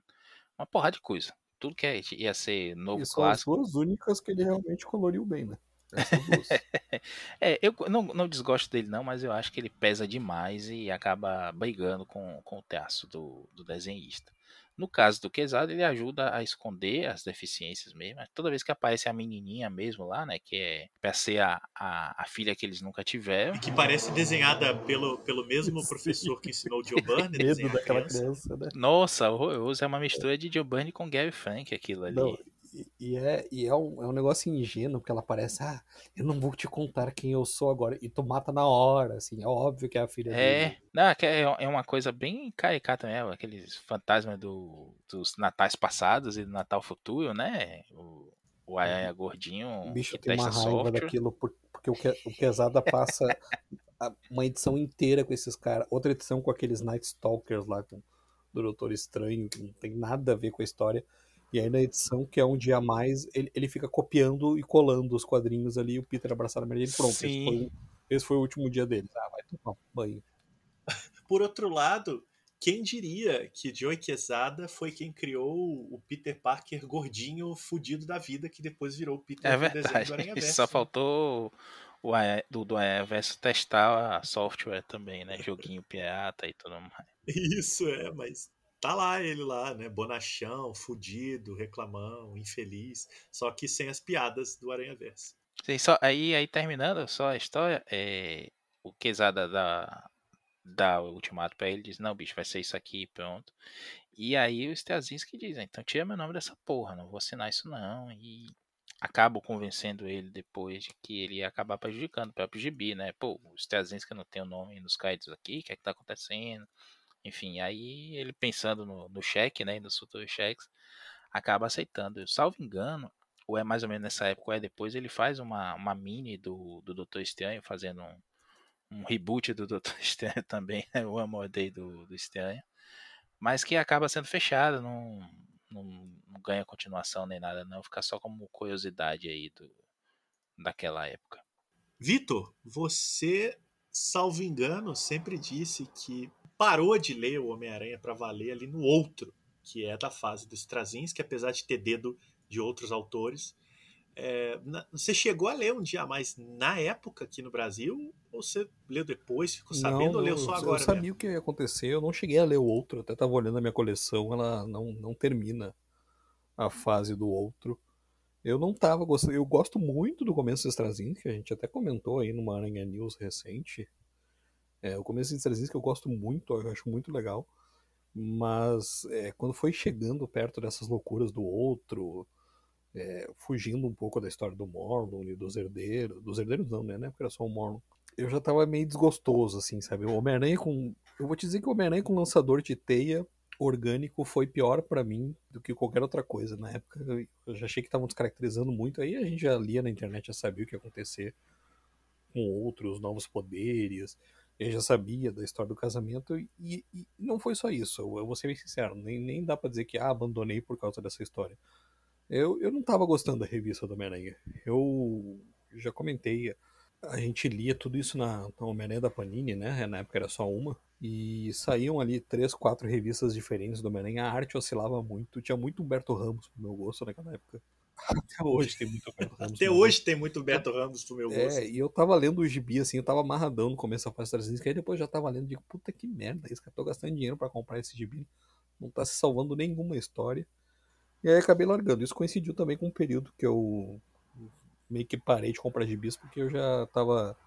Uma porrada de coisa. Tudo que é, ia ser novo e são clássico. as duas únicas que ele realmente coloriu bem, né? é, eu não, não desgosto dele não, mas eu acho que ele pesa demais e acaba brigando com, com o traço do, do desenhista. No caso do Quesada, ele ajuda a esconder as deficiências mesmo. Toda vez que aparece a menininha mesmo lá, né? Que é pra ser a, a, a filha que eles nunca tiveram. E que parece desenhada pelo, pelo mesmo professor que ensinou o Joe Byrne. Medo daquela criança. criança, né? Nossa, horroroso. É uma mistura de Joe Byrne com Gary Frank aquilo ali. Não, e, é, e é, um, é um negócio ingênuo, porque ela parece, ah, eu não vou te contar quem eu sou agora. E tu mata na hora, assim, é óbvio que é a filha é, dele. Não, é, é uma coisa bem caricata mesmo, aqueles fantasmas do, dos natais passados e do Natal futuro, né? O, o Aranha gordinho. O bicho tem uma raiva software. daquilo, porque o, o Pesada passa uma edição inteira com esses caras, outra edição com aqueles Night Stalkers lá, com, do Doutor Estranho, que não tem nada a ver com a história. E aí na edição, que é um dia a mais, ele, ele fica copiando e colando os quadrinhos ali, o Peter abraçado a Mary Jane, pronto, esse foi, esse foi, o último dia dele. Ah, vai tomar banho. Por outro lado, quem diria que Joey Quesada foi quem criou o Peter Parker gordinho, fudido da vida, que depois virou o Peter é verdade. do Só faltou o do, do Verso testar a software também, né? Joguinho pirata e tudo mais. Isso, é, mas tá lá ele lá, né? Bonachão, fudido, reclamão, infeliz, só que sem as piadas do Aranha Verso. Sim, só, aí, aí terminando só a história, é, o Quesada dá, dá o ultimato pra ele, diz, não, bicho, vai ser isso aqui, pronto. E aí o Strazinski diz, então tira meu nome dessa porra, não vou assinar isso não. E acabo convencendo ele depois de que ele ia acabar prejudicando o próprio Gibi, né? Pô, o Strazinski não tem o nome nos créditos aqui, o que é que tá acontecendo? Enfim, aí ele pensando no, no cheque, né, nos futuros cheques, acaba aceitando. Eu, salvo engano, ou é mais ou menos nessa época, ou é depois, ele faz uma, uma mini do, do Doutor Estranho, fazendo um, um reboot do Doutor Estranho também, né, o Amor Day do, do Estranho, mas que acaba sendo fechada, não, não, não, ganha continuação nem nada, não, fica só como curiosidade aí do, daquela época. Vitor, você, salvo engano, sempre disse que parou de ler o Homem-Aranha para valer ali no outro, que é da fase dos Strazinski, que apesar de ter dedo de outros autores, é, na, você chegou a ler um dia a mais na época aqui no Brasil? Ou você leu depois, ficou sabendo não, ou leu só agora? Eu sabia mesmo? o que ia acontecer, eu não cheguei a ler o outro, até estava olhando a minha coleção, ela não, não termina. a fase do outro. Eu não tava gostando. Eu gosto muito do começo do Straczynski, que a gente até comentou aí numa Aranha News recente. É, o começo do Straczynski eu gosto muito, eu acho muito legal. Mas é, quando foi chegando perto dessas loucuras do outro, é, fugindo um pouco da história do Morlun e dos herdeiros. Dos herdeiros não, né? Porque era só o Morlun. Eu já tava meio desgostoso, assim, sabe? O Homem-Aranha com. Eu vou te dizer que o Homem-Aranha com lançador de teia orgânico foi pior para mim do que qualquer outra coisa. Na época eu já achei que estavam descaracterizando muito, aí a gente já lia na internet, já sabia o que ia acontecer com outros novos poderes, eu já sabia da história do casamento e, e não foi só isso. Eu, eu, vou ser bem sincero, nem, nem dá para dizer que ah, abandonei por causa dessa história. Eu, eu não tava gostando da revista do Homem-Aranha. Eu já comentei, a gente lia tudo isso na, na Homem-Aranha da Panini, né? Na época era só uma. E saíam ali três, quatro revistas diferentes do Homem-Aranha. A arte oscilava muito. Tinha muito Humberto Ramos pro meu gosto naquela época. Até hoje tem muito Humberto Ramos. Até hoje tem muito Humberto Ramos pro meu é, gosto. É, e eu tava lendo o gibi, assim, eu tava amarradão no começo da fase 300, aí depois já tava lendo e digo, puta que merda, esse cara tô gastando dinheiro para comprar esse gibi. Não tá se salvando nenhuma história. E aí acabei largando. Isso coincidiu também com um período que eu meio que parei de comprar gibis, porque eu já tava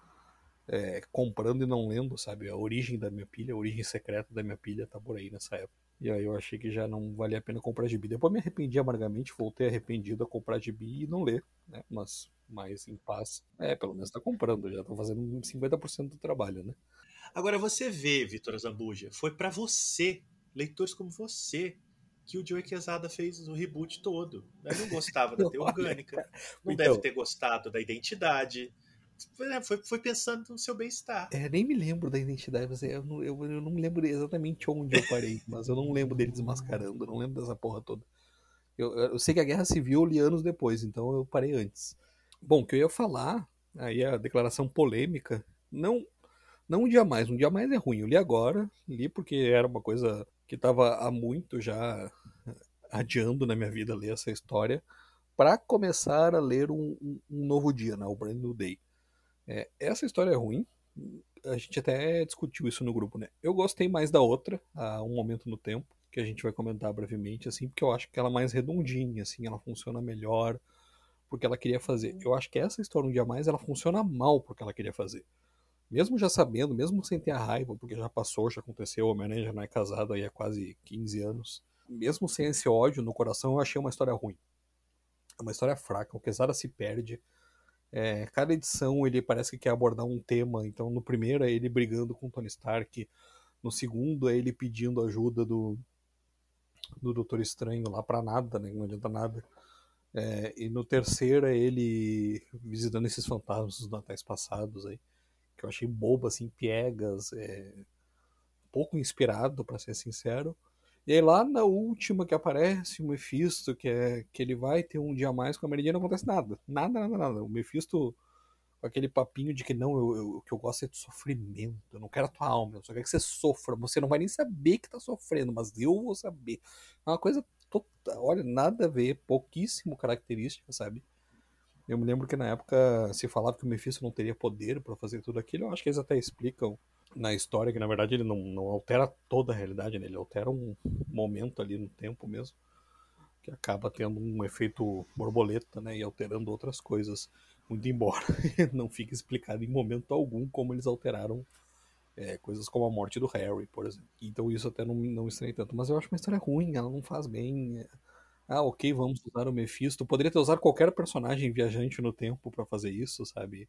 é, comprando e não lendo, sabe? A origem da minha pilha, a origem secreta da minha pilha tá por aí nessa época. E aí eu achei que já não valia a pena comprar gibi. Depois me arrependi amargamente, voltei arrependido a comprar gibi e não ler, né? Mas mais em paz. É, pelo menos tá comprando, já tô fazendo 50% do trabalho, né? Agora você vê, Vitor Zambuja, foi para você, leitores como você, que o Joey Quesada fez o reboot todo. Ele não gostava da teia orgânica, não então, deve ter gostado da identidade, né, foi, foi pensando no seu bem-estar. É, nem me lembro da identidade, mas eu não, eu, eu não me lembro exatamente onde eu parei, mas eu não lembro dele desmascarando, não lembro dessa porra toda. Eu, eu sei que a Guerra Civil eu li anos depois, então eu parei antes. Bom, o que eu ia falar, aí a declaração polêmica, não não um dia mais, um dia mais é ruim. Eu li agora, li porque era uma coisa que estava há muito já adiando na minha vida ler essa história, para começar a ler um, um, um, novo dia, né, o Brand New Day. É, essa história é ruim. A gente até discutiu isso no grupo, né? Eu gostei mais da outra, a Um Momento no Tempo, que a gente vai comentar brevemente, assim, porque eu acho que ela é mais redondinha, assim, ela funciona melhor porque ela queria fazer. Eu acho que essa história Um Dia Mais, ela funciona mal porque ela queria fazer. Mesmo já sabendo, mesmo sem ter a raiva, porque já passou, já aconteceu, o Homem-Aranha já não é casado aí há quase 15 anos. Mesmo sem esse ódio no coração, eu achei uma história ruim. É uma história fraca, o Quesada se perde, é, cada edição ele parece que quer abordar um tema. Então, no primeiro é ele brigando com Tony Stark. No segundo é ele pedindo ajuda do, do Doutor Estranho lá para nada, né? Não adianta nada. É, e no terceiro é ele visitando esses fantasmas dos natais passados aí. Que eu achei bobo, assim, piegas. É, pouco inspirado, para ser sincero. E aí lá na última que aparece o Mephisto, que é que ele vai ter um dia mais com a Meridiana, não acontece nada. Nada, nada, nada. O Mephisto com aquele papinho de que não, o que eu gosto é de sofrimento, eu não quero a tua alma, eu só quero que você sofra. Você não vai nem saber que tá sofrendo, mas eu vou saber. É uma coisa total, olha, nada a ver, pouquíssimo característica, sabe? Eu me lembro que na época se falava que o Mephisto não teria poder para fazer tudo aquilo, eu acho que eles até explicam na história, que na verdade ele não, não altera toda a realidade, né? ele altera um momento ali no tempo mesmo, que acaba tendo um efeito borboleta, né? E alterando outras coisas. Muito embora não fique explicado em momento algum como eles alteraram é, coisas como a morte do Harry, por exemplo. Então isso até não, não estranha tanto. Mas eu acho uma história ruim, ela não faz bem. Ah, ok, vamos usar o Mephisto. Poderia ter usado qualquer personagem viajante no tempo para fazer isso, sabe?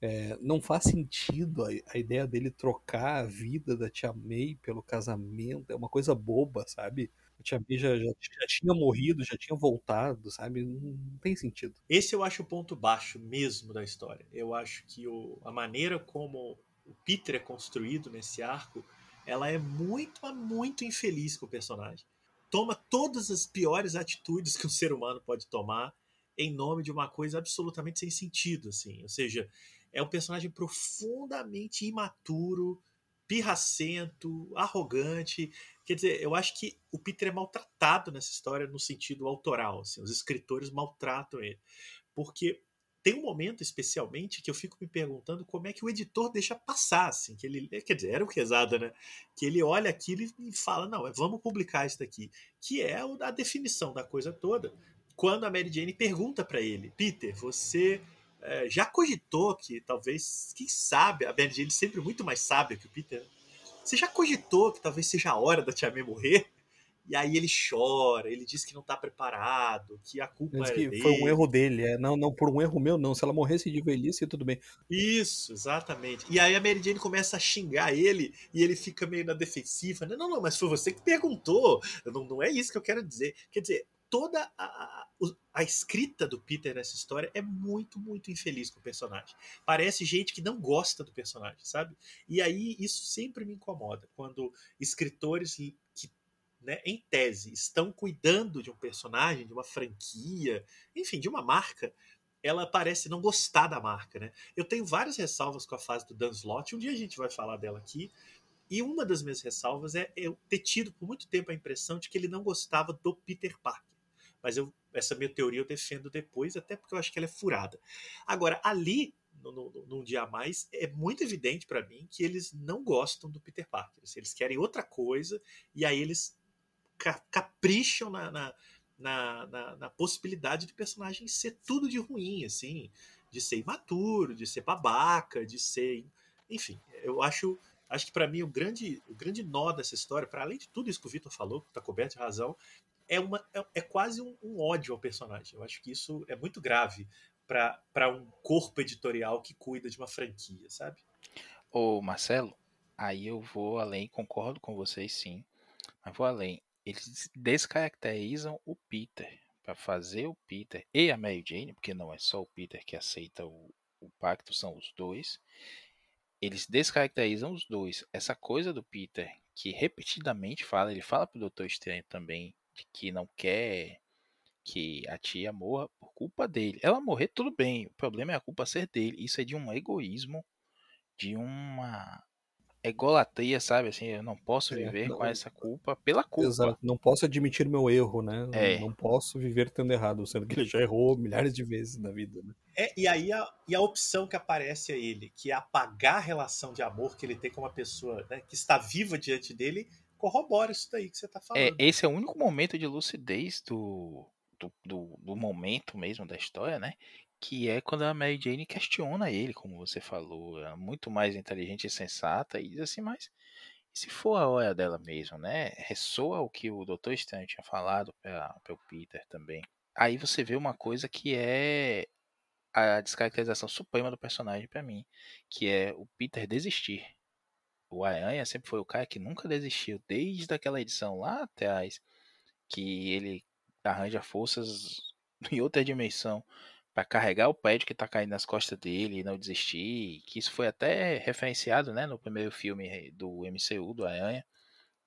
É, não faz sentido a, a, ideia dele trocar a vida da Tia May pelo casamento. É uma coisa boba, sabe? A Tia May já, já, já tinha morrido, já tinha voltado, sabe? Não, não, tem sentido. Esse eu acho o ponto baixo mesmo da história. Eu acho que o, a maneira como o Peter é construído nesse arco, ela é muito, muito infeliz com o personagem. Toma todas as piores atitudes que um ser humano pode tomar em nome de uma coisa absolutamente sem sentido, assim. Ou seja, é um personagem profundamente imaturo, pirracento, arrogante. Quer dizer, eu acho que o Peter é maltratado nessa história no sentido autoral. Assim, os escritores maltratam ele. Porque tem um momento especialmente que eu fico me perguntando como é que o editor deixa passar, assim, que ele, quer dizer, era o Quesada, né? Que ele olha aquilo e fala, não, vamos publicar isso daqui, que é a definição da coisa toda. Quando a Mary Jane pergunta para ele, Peter, você é, já cogitou que talvez, quem sabe, a Mary Jane sempre muito mais sábia que o Peter, né? você já cogitou que talvez seja a hora da Tia May morrer? E aí ele chora, ele diz que não está preparado, que a culpa é dele. Foi um erro dele, é, não, não por um erro meu, não. Se ela morresse de velhice, tudo bem. Isso, exatamente. E aí a Mary Jane começa a xingar ele e ele fica meio na defensiva. Não, não, mas foi você que perguntou. Não, não é isso que eu quero dizer. Quer dizer, toda a, a, escrita do Peter nessa história é muito, muito infeliz com o personagem. Parece gente que não gosta do personagem, sabe? E aí isso sempre me incomoda. Quando escritores que né, em tese, estão cuidando de um personagem, de uma franquia, enfim, de uma marca, ela parece não gostar da marca. Né? Eu tenho várias ressalvas com a fase do Dan Slott, um dia a gente vai falar dela aqui, e uma das minhas ressalvas é eu ter tido por muito tempo a impressão de que ele não gostava do Peter Parker. Mas eu, essa minha teoria eu defendo depois, até porque eu acho que ela é furada. Agora, ali, no, no, num dia a mais, é muito evidente para mim que eles não gostam do Peter Parker. Eles querem outra coisa, e aí eles capricham na, na, na, na, na possibilidade do personagem ser tudo de ruim, assim, de ser imaturo, de ser babaca, de ser. Enfim, eu acho. Acho que para mim o grande, o grande nó dessa história, para além de tudo isso que o Vitor falou, que está coberto de razão, é, uma, é, é quase um, um, ódio ao personagem. Eu acho que isso é muito grave para um corpo editorial que cuida de uma franquia, sabe? Ô Marcelo, aí eu vou além, concordo com vocês sim, mas vou além eles descaracterizam o Peter para fazer o Peter e a Mary Jane, porque não é só o Peter que aceita o, o pacto, são os dois. Eles descaracterizam os dois. Essa coisa do Peter que repetidamente fala, ele fala pro Doutor Estranho também que não quer que a tia morra por culpa dele. Ela morrer tudo bem, o problema é a culpa ser dele. Isso é de um egoísmo, de uma egolatria, sabe? Assim, eu não posso é, viver é, não, com essa culpa pela culpa. Exato, não posso admitir meu erro, né? É. Não, posso viver tendo errado, sendo que ele já errou milhares de vezes na vida, né? É, e aí a, e a opção que aparece a ele, que é apagar a relação de amor que ele tem com uma pessoa né, que está viva diante dele, corrobora isso daí que você está é, falando. É, esse é o único momento de lucidez do, do, do, do momento mesmo da história, né? que é quando a Mary Jane questiona ele, como você falou, é muito mais inteligente e sensata, e diz assim, mas se for a hora dela mesmo, né? Ressoa o que o Dr. Stan tinha falado para o Peter também. Aí você vê uma coisa que é a descaracterização suprema do personagem para mim, que é o Peter desistir. O Aranha sempre foi o cara que nunca desistiu, desde aquela edição lá atrás, que ele arranja forças em outra dimensão para carregar o pad que tá caindo nas costas dele e não desistir, que isso foi até referenciado, né, no primeiro filme do MCU, do Aranha,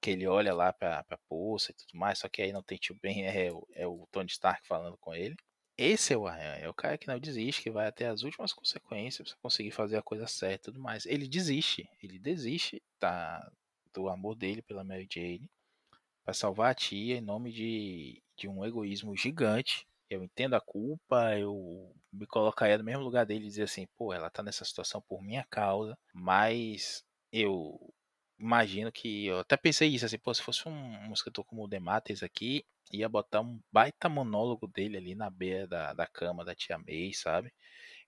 que ele olha lá pra, pra poça e tudo mais, só que aí não tem tio Ben, é, é o Tony Stark falando com ele. Esse é o Aranha, é o cara que não desiste, que vai até as últimas consequências pra conseguir fazer a coisa certa e tudo mais. Ele desiste, ele desiste tá, do amor dele pela Mary Jane para salvar a tia em nome de, de um egoísmo gigante eu entendo a culpa, eu me colocaria no mesmo lugar dele e dizer assim, pô, ela tá nessa situação por minha causa, mas eu imagino que eu até pensei isso assim, pô, se fosse um, um escritor como o Demates aqui, ia botar um baita monólogo dele ali na beira da, da cama da tia May, sabe?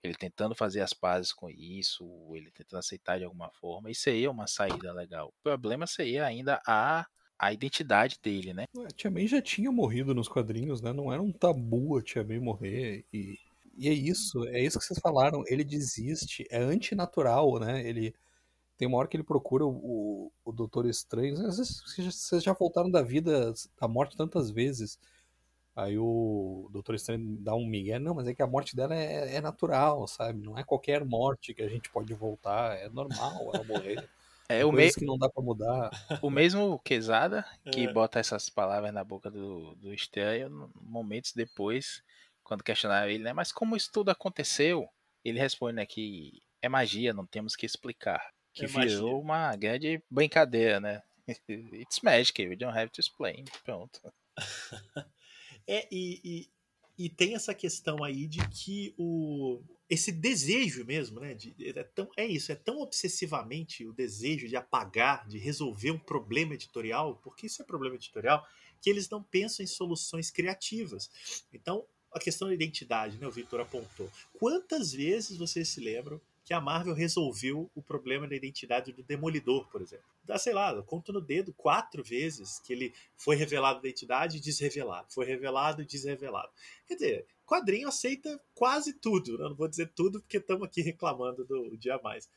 Ele tentando fazer as pazes com isso, ele tentando aceitar de alguma forma, isso seria uma saída legal. O problema seria ainda a a identidade dele, né? A Tia May já tinha morrido nos quadrinhos, né? Não era um tabu a Tia May morrer. E, e é isso, é isso que vocês falaram. Ele desiste, é antinatural, né? Ele tem uma hora que ele procura o, o, Doutor Estranho. Às vezes vocês já voltaram da vida, da morte tantas vezes. Aí o Doutor Estranho dá um migué. Não, mas é que a morte dela é, é natural, sabe? Não é qualquer morte que a gente pode voltar. É normal ela morrer. É o mesmo que não dá para mudar. O mesmo Quesada que é. bota essas palavras na boca do, do estranho momentos depois, quando questionaram ele, né? Mas como isso tudo aconteceu? Ele responde, né, que é magia, não temos que explicar. Que virou uma grande brincadeira, né? It's magic, we don't have to explain. Pronto. é, e, e E tem essa questão aí de que o esse desejo mesmo, né? De, é, tão, é isso, é tão obsessivamente o desejo de apagar, de resolver um problema editorial, porque isso é problema editorial, que eles não pensam em soluções criativas. Então, a questão da identidade, né? O Victor apontou. Quantas vezes vocês se lembram que a Marvel resolveu o problema da identidade do Demolidor, por exemplo. Dá, sei lá, conto no dedo quatro vezes que ele foi revelado a identidade e desrevelado. Foi revelado e desrevelado. Quer dizer, quadrinho aceita quase tudo. Né? Não vou dizer tudo porque estamos aqui reclamando do dia mais.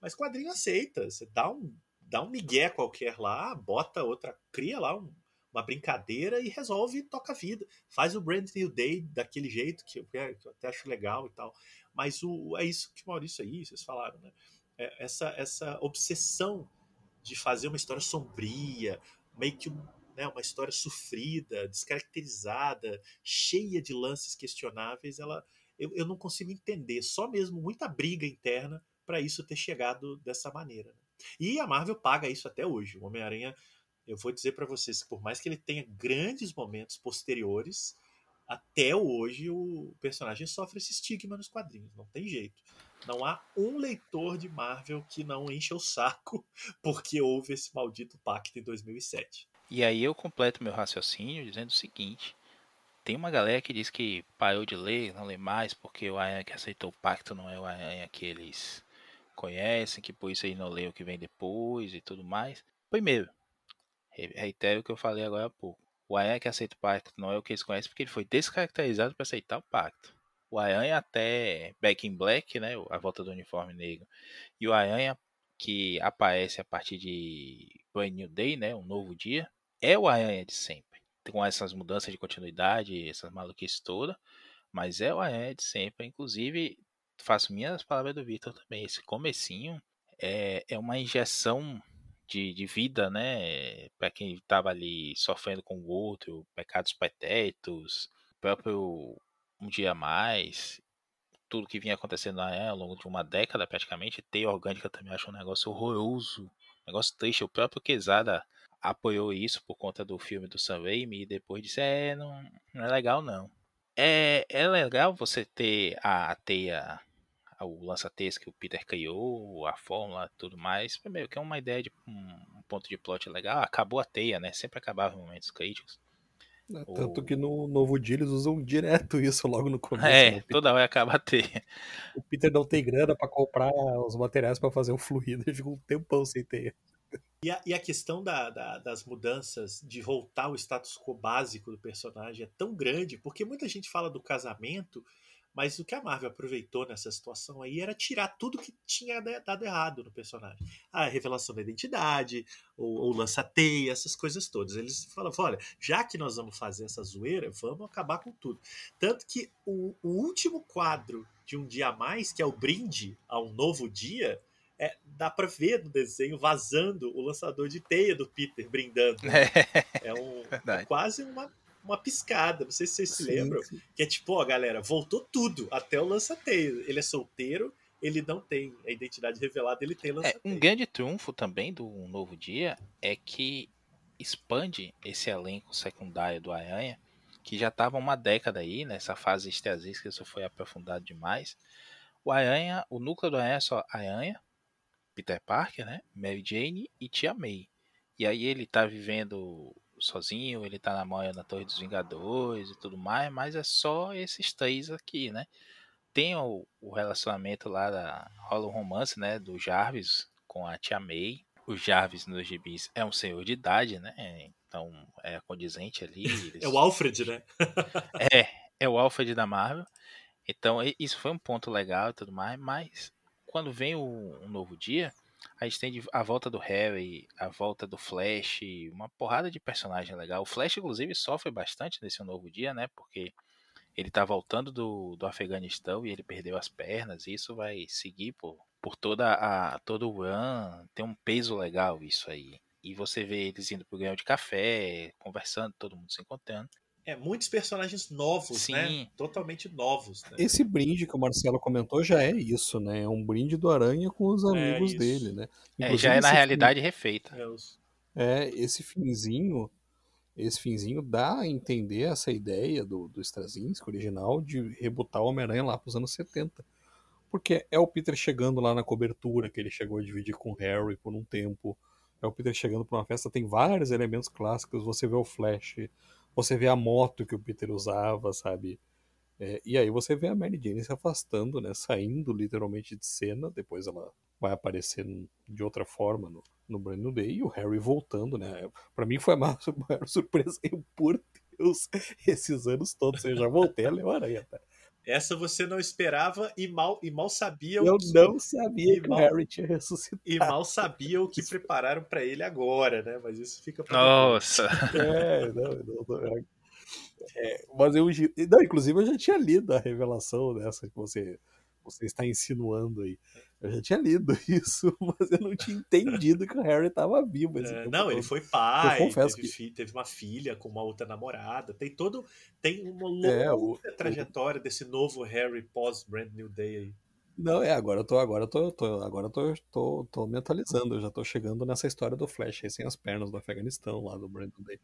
Mas quadrinho aceita. Você dá um, dá um migué qualquer lá, bota outra, cria lá um, uma brincadeira e resolve toca a vida. Faz o Brand New Day daquele jeito que eu, que eu até acho legal e tal. Mas o, é isso que Maurício aí, vocês falaram, né? É essa, essa obsessão de fazer uma história sombria, meio que né, uma história sofrida, descaracterizada, cheia de lances questionáveis, ela eu, eu não consigo entender. Só mesmo muita briga interna para isso ter chegado dessa maneira. Né? E a Marvel paga isso até hoje. O Homem-Aranha, eu vou dizer para vocês, por mais que ele tenha grandes momentos posteriores, até hoje o personagem sofre esse estigma nos quadrinhos, não tem jeito. Não há um leitor de Marvel que não enche o saco porque houve esse maldito pacto em 2007. E aí eu completo meu raciocínio dizendo o seguinte: tem uma galera que diz que parou de ler, não lê mais, porque o Aranha que aceitou o pacto não é o Aranha que eles conhecem, que por isso aí não lê o que vem depois e tudo mais. Primeiro, reitero o que eu falei agora há pouco. O Aranha que aceita o pacto não é o que eles conhecem porque ele foi descaracterizado para aceitar o pacto. O Aranha até Back in Black, né, a volta do uniforme negro, e o Aranha que aparece a partir de Brand New Day, né, um novo dia, é o Aranha de sempre. Com essas mudanças de continuidade, essas maluquices todas, mas é o Aranha de sempre. Inclusive, faço minhas palavras do Victor também. Esse comecinho é, é uma injeção de, de vida, né? Para quem estava ali sofrendo com o outro, pecados patéticos, próprio um dia mais, tudo que vinha acontecendo ao longo de uma década praticamente, teia orgânica também acho um negócio horroroso, negócio triste. O próprio Quesada apoiou isso por conta do filme do Sam Raimi e depois disse, é, não, não é legal não. É, é legal você ter a, a teia o lança-texto que o Peter criou, a fórmula tudo mais. Primeiro, que é uma ideia de um, ponto de plot legal. Acabou a teia, né? Sempre acabava em momentos críticos. É, tanto que no novo dia eles usam direto isso logo no começo. É, né? toda hora acaba a teia. O Peter não tem grana para comprar os materiais para fazer o fluido, ele fica um tempão sem teia. E a, e a questão da, da, das mudanças, de voltar ao status quo básico do personagem é tão grande, porque muita gente fala do casamento, mas o que a Marvel aproveitou nessa situação aí era tirar tudo que tinha dado errado no personagem. A revelação da identidade, o, o lança-teia, essas coisas todas. Eles falaram: olha, já que nós vamos fazer essa zoeira, vamos acabar com tudo. Tanto que o, o último quadro de Um Dia a Mais, que é o brinde a um novo dia, é, dá para ver no desenho vazando o lançador de teia do Peter brindando. É, é um, é quase uma uma piscada. Não sei se vocês sim, se lembram. Sim. Que é tipo, ó, galera, voltou tudo, até o lança-teia. Ele é solteiro, ele não tem a identidade revelada, ele tem lança-teia. É, um grande triunfo também do Novo Dia é que expande esse elenco secundário do Aranha, que já estava uma década aí, nessa fase estesística, isso foi aprofundado demais. O Aranha, o núcleo do Aranha é só Aranha, Peter Parker, né, Mary Jane e Tia May. E aí ele tá vivendo sozinho, ele tá na moia na Torre dos Vingadores e tudo mais, mas é só esses três aqui, né? Tem o, o relacionamento lá, da, rola um romance, né, do Jarvis com a Tia May. O Jarvis nos gibis é um senhor de idade, né? Então é condizente ali. Eles... É o Alfred, né? é, é o Alfred da Marvel. Então isso foi um ponto legal e tudo mais, mas quando vem o, um novo dia, a gente tem a volta do Harry, a volta do Flash, uma porrada de personagem legal. O Flash, inclusive, sofre bastante nesse novo dia, né? Porque ele tá voltando do, do Afeganistão e ele perdeu as pernas. E isso vai seguir por, por toda a todo o run. Tem um peso legal isso aí. E você vê eles indo pro ganho de café, conversando, todo mundo se encontrando. É, muitos personagens novos, né? Sim. né? Totalmente novos. Né? Esse brinde que o Marcelo comentou já é isso, né? É um brinde do Aranha com os é amigos é dele, né? é, já é na realidade fim... refeita. É, esse finzinho, esse finzinho dá a entender essa ideia do, do Straczynski original de rebutar o Homem-Aranha lá para os anos 70. Porque é o Peter chegando lá na cobertura, que ele chegou a dividir com o Harry por um tempo. É o Peter chegando para uma festa, tem vários elementos clássicos. Você vê o Flash, você vê a moto que o Peter usava, sabe? É, e aí você vê a Mary Jane se afastando, né? Saindo literalmente de cena. Depois ela vai aparecer de outra forma no, no Brand New Day. E o Harry voltando, né? Pra mim foi a maior, surpresa. Eu, por Deus, esses anos todos eu já voltei a ler o Aranha, tá? Essa você não esperava e mal, e mal sabia Eu o que, não sabia que mal- o Harry tinha ressuscitado. e mal sabia o que prepararam pra ele agora, né? Mas isso fica pra Nossa! É, não, não, não, é. É, mas eu. Não, inclusive eu já tinha lido a revelação dessa que você, você está insinuando aí. Eu já tinha lido isso, mas eu não tinha entendido que o Harry estava vivo. esse É, não, ele foi pai, teve, que- teve uma filha com uma outra namorada. Tem todo. Tem uma longa É, o- trajetória desse novo Harry pós Brand New Day aí. Não, é, agora eu tô, agora eu tô, tô- agora eu tô, tô, tô me atualizando, eu já tô chegando nessa história do Flash aí sem as pernas do Afeganistão, lá do Brandon Day.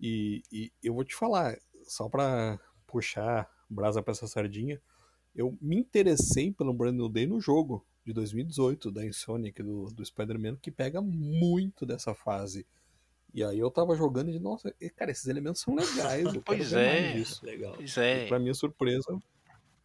E, e eu vou te falar, só pra puxar brasa pra essa sardinha, eu me interessei pelo Brandon Day no jogo de 2018, da Insomniac, do, do Spider-Man, que pega muito dessa fase. E aí eu tava jogando e, nossa, e, cara, esses elementos são legais, Pois é. disso. Legal. Pois E é. pra minha surpresa,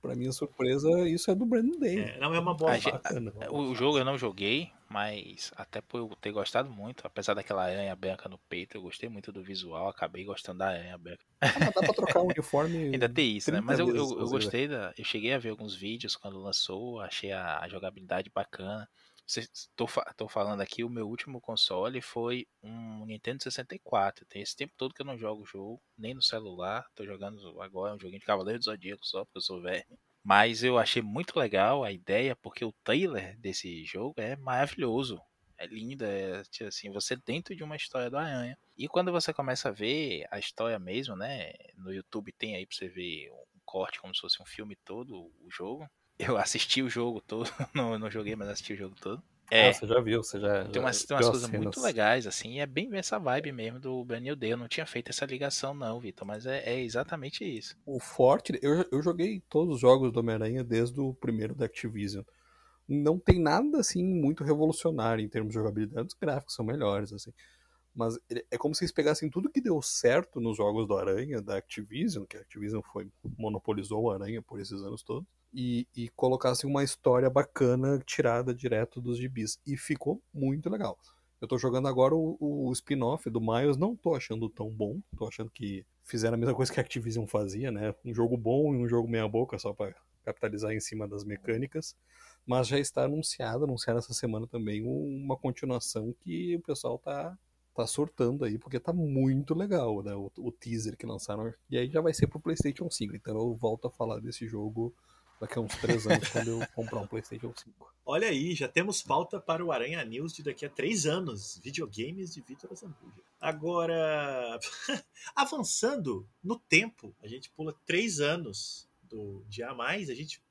pra minha surpresa, isso é do Brandon Day. É, não é uma boa A. O jogo eu não joguei, mas até por eu ter gostado muito, apesar daquela aranha branca no peito, eu gostei muito do visual, acabei gostando da aranha branca. Ah, mas dá pra trocar um uniforme. Ainda tem isso, né? 30 Mas eu, eu, eu gostei da. Eu cheguei a ver alguns vídeos quando lançou, achei a, a jogabilidade bacana. Cê- Tô, fa- tô falando aqui, o meu último console foi um Nintendo 64. Tem esse tempo todo que eu não jogo o jogo, nem no celular. Tô jogando agora um joguinho de Cavaleiro do Zodíaco só, porque eu sou velho. Mas eu achei muito legal a ideia, porque o trailer desse jogo é maravilhoso. É lindo, é tipo assim, você dentro de uma história do Aranha. E quando você começa a ver a história mesmo, né? No YouTube tem aí pra você ver um corte como se fosse um filme todo, o jogo. Eu assisti o jogo todo, não, não joguei, mas assisti o jogo todo. É, Ah, você já viu, você já. tem já umas, tem umas as coisas muito legais, assim, e é bem essa vibe mesmo do Brand New Day. Eu não tinha feito essa ligação, não, Vitor, mas é, é exatamente isso. O forte, eu, eu joguei todos os jogos do Homem-Aranha desde o primeiro da Activision. Não tem nada assim muito revolucionário em termos de jogabilidade, os gráficos são melhores, assim. Mas é como se eles pegassem tudo que deu certo nos jogos do Aranha, da Activision, que a Activision foi, monopolizou o Aranha por esses anos todos, e, e colocassem uma história bacana tirada direto dos gibis. E ficou muito legal. Eu tô jogando agora o, o spin-off do Miles, não tô achando tão bom, tô achando que fizeram a mesma coisa que a Activision fazia, né? Um jogo bom e um jogo meia boca só pra capitalizar em cima das mecânicas. Mas já está anunciado, anunciaram essa semana também um- uma continuação que o pessoal tá, tá surtando aí, porque tá muito legal, né? O, o teaser que lançaram. E aí já vai ser pro PlayStation 5. Então eu volto a falar desse jogo daqui a uns três anos, quando eu comprar um PlayStation 5. Olha aí, já temos pauta para o Aranha News de daqui a três anos. Videogames de Vitor Zambuja. Agora, avançando no tempo, a gente pula três anos do dia a mais. A gente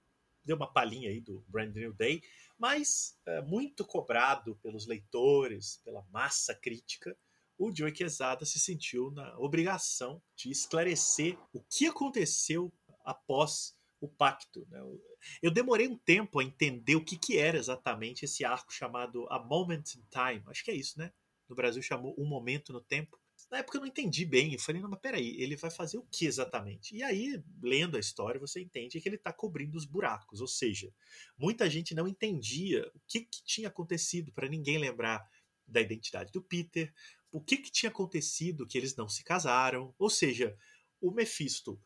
deu uma palhinha aí do Brand New Day, mas é, muito cobrado pelos leitores, pela massa crítica, o Joey Quesada se sentiu na obrigação de esclarecer o que aconteceu após o pacto. Né? Eu demorei um tempo a entender o que, que era exatamente esse arco chamado A Moment in Time. Acho que é isso, né? No Brasil chamou Um Momento no Tempo. Na época eu não entendi bem. Eu falei, não, mas peraí, ele vai fazer o que exatamente? E aí, lendo a história, você entende que ele está cobrindo os buracos. Ou seja, muita gente não entendia o que, que tinha acontecido para ninguém lembrar da identidade do Peter, o que, que tinha acontecido que eles não se casaram. Ou seja, o Mephisto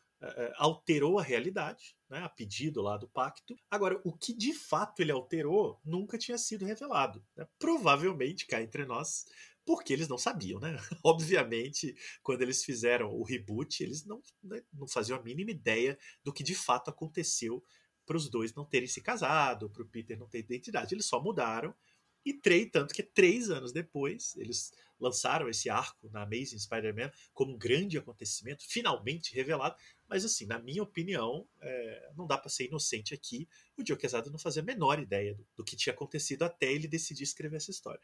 alterou a realidade, né, a pedido lá do pacto. Agora, o que de fato ele alterou nunca tinha sido revelado. né? Provavelmente, cá entre nós, porque eles não sabiam, né? Obviamente, quando eles fizeram o reboot, eles não, né, não faziam a mínima ideia do que de fato aconteceu para os dois não terem se casado, para o Peter não ter identidade. Eles só mudaram E três, tanto que três anos depois, eles lançaram esse arco na Amazing Spider-Man como um grande acontecimento, finalmente revelado. Mas, assim, na minha opinião, é, não dá para ser inocente aqui. O Joe Quesada não fazia a menor ideia do, do, que tinha acontecido até ele decidir escrever essa história.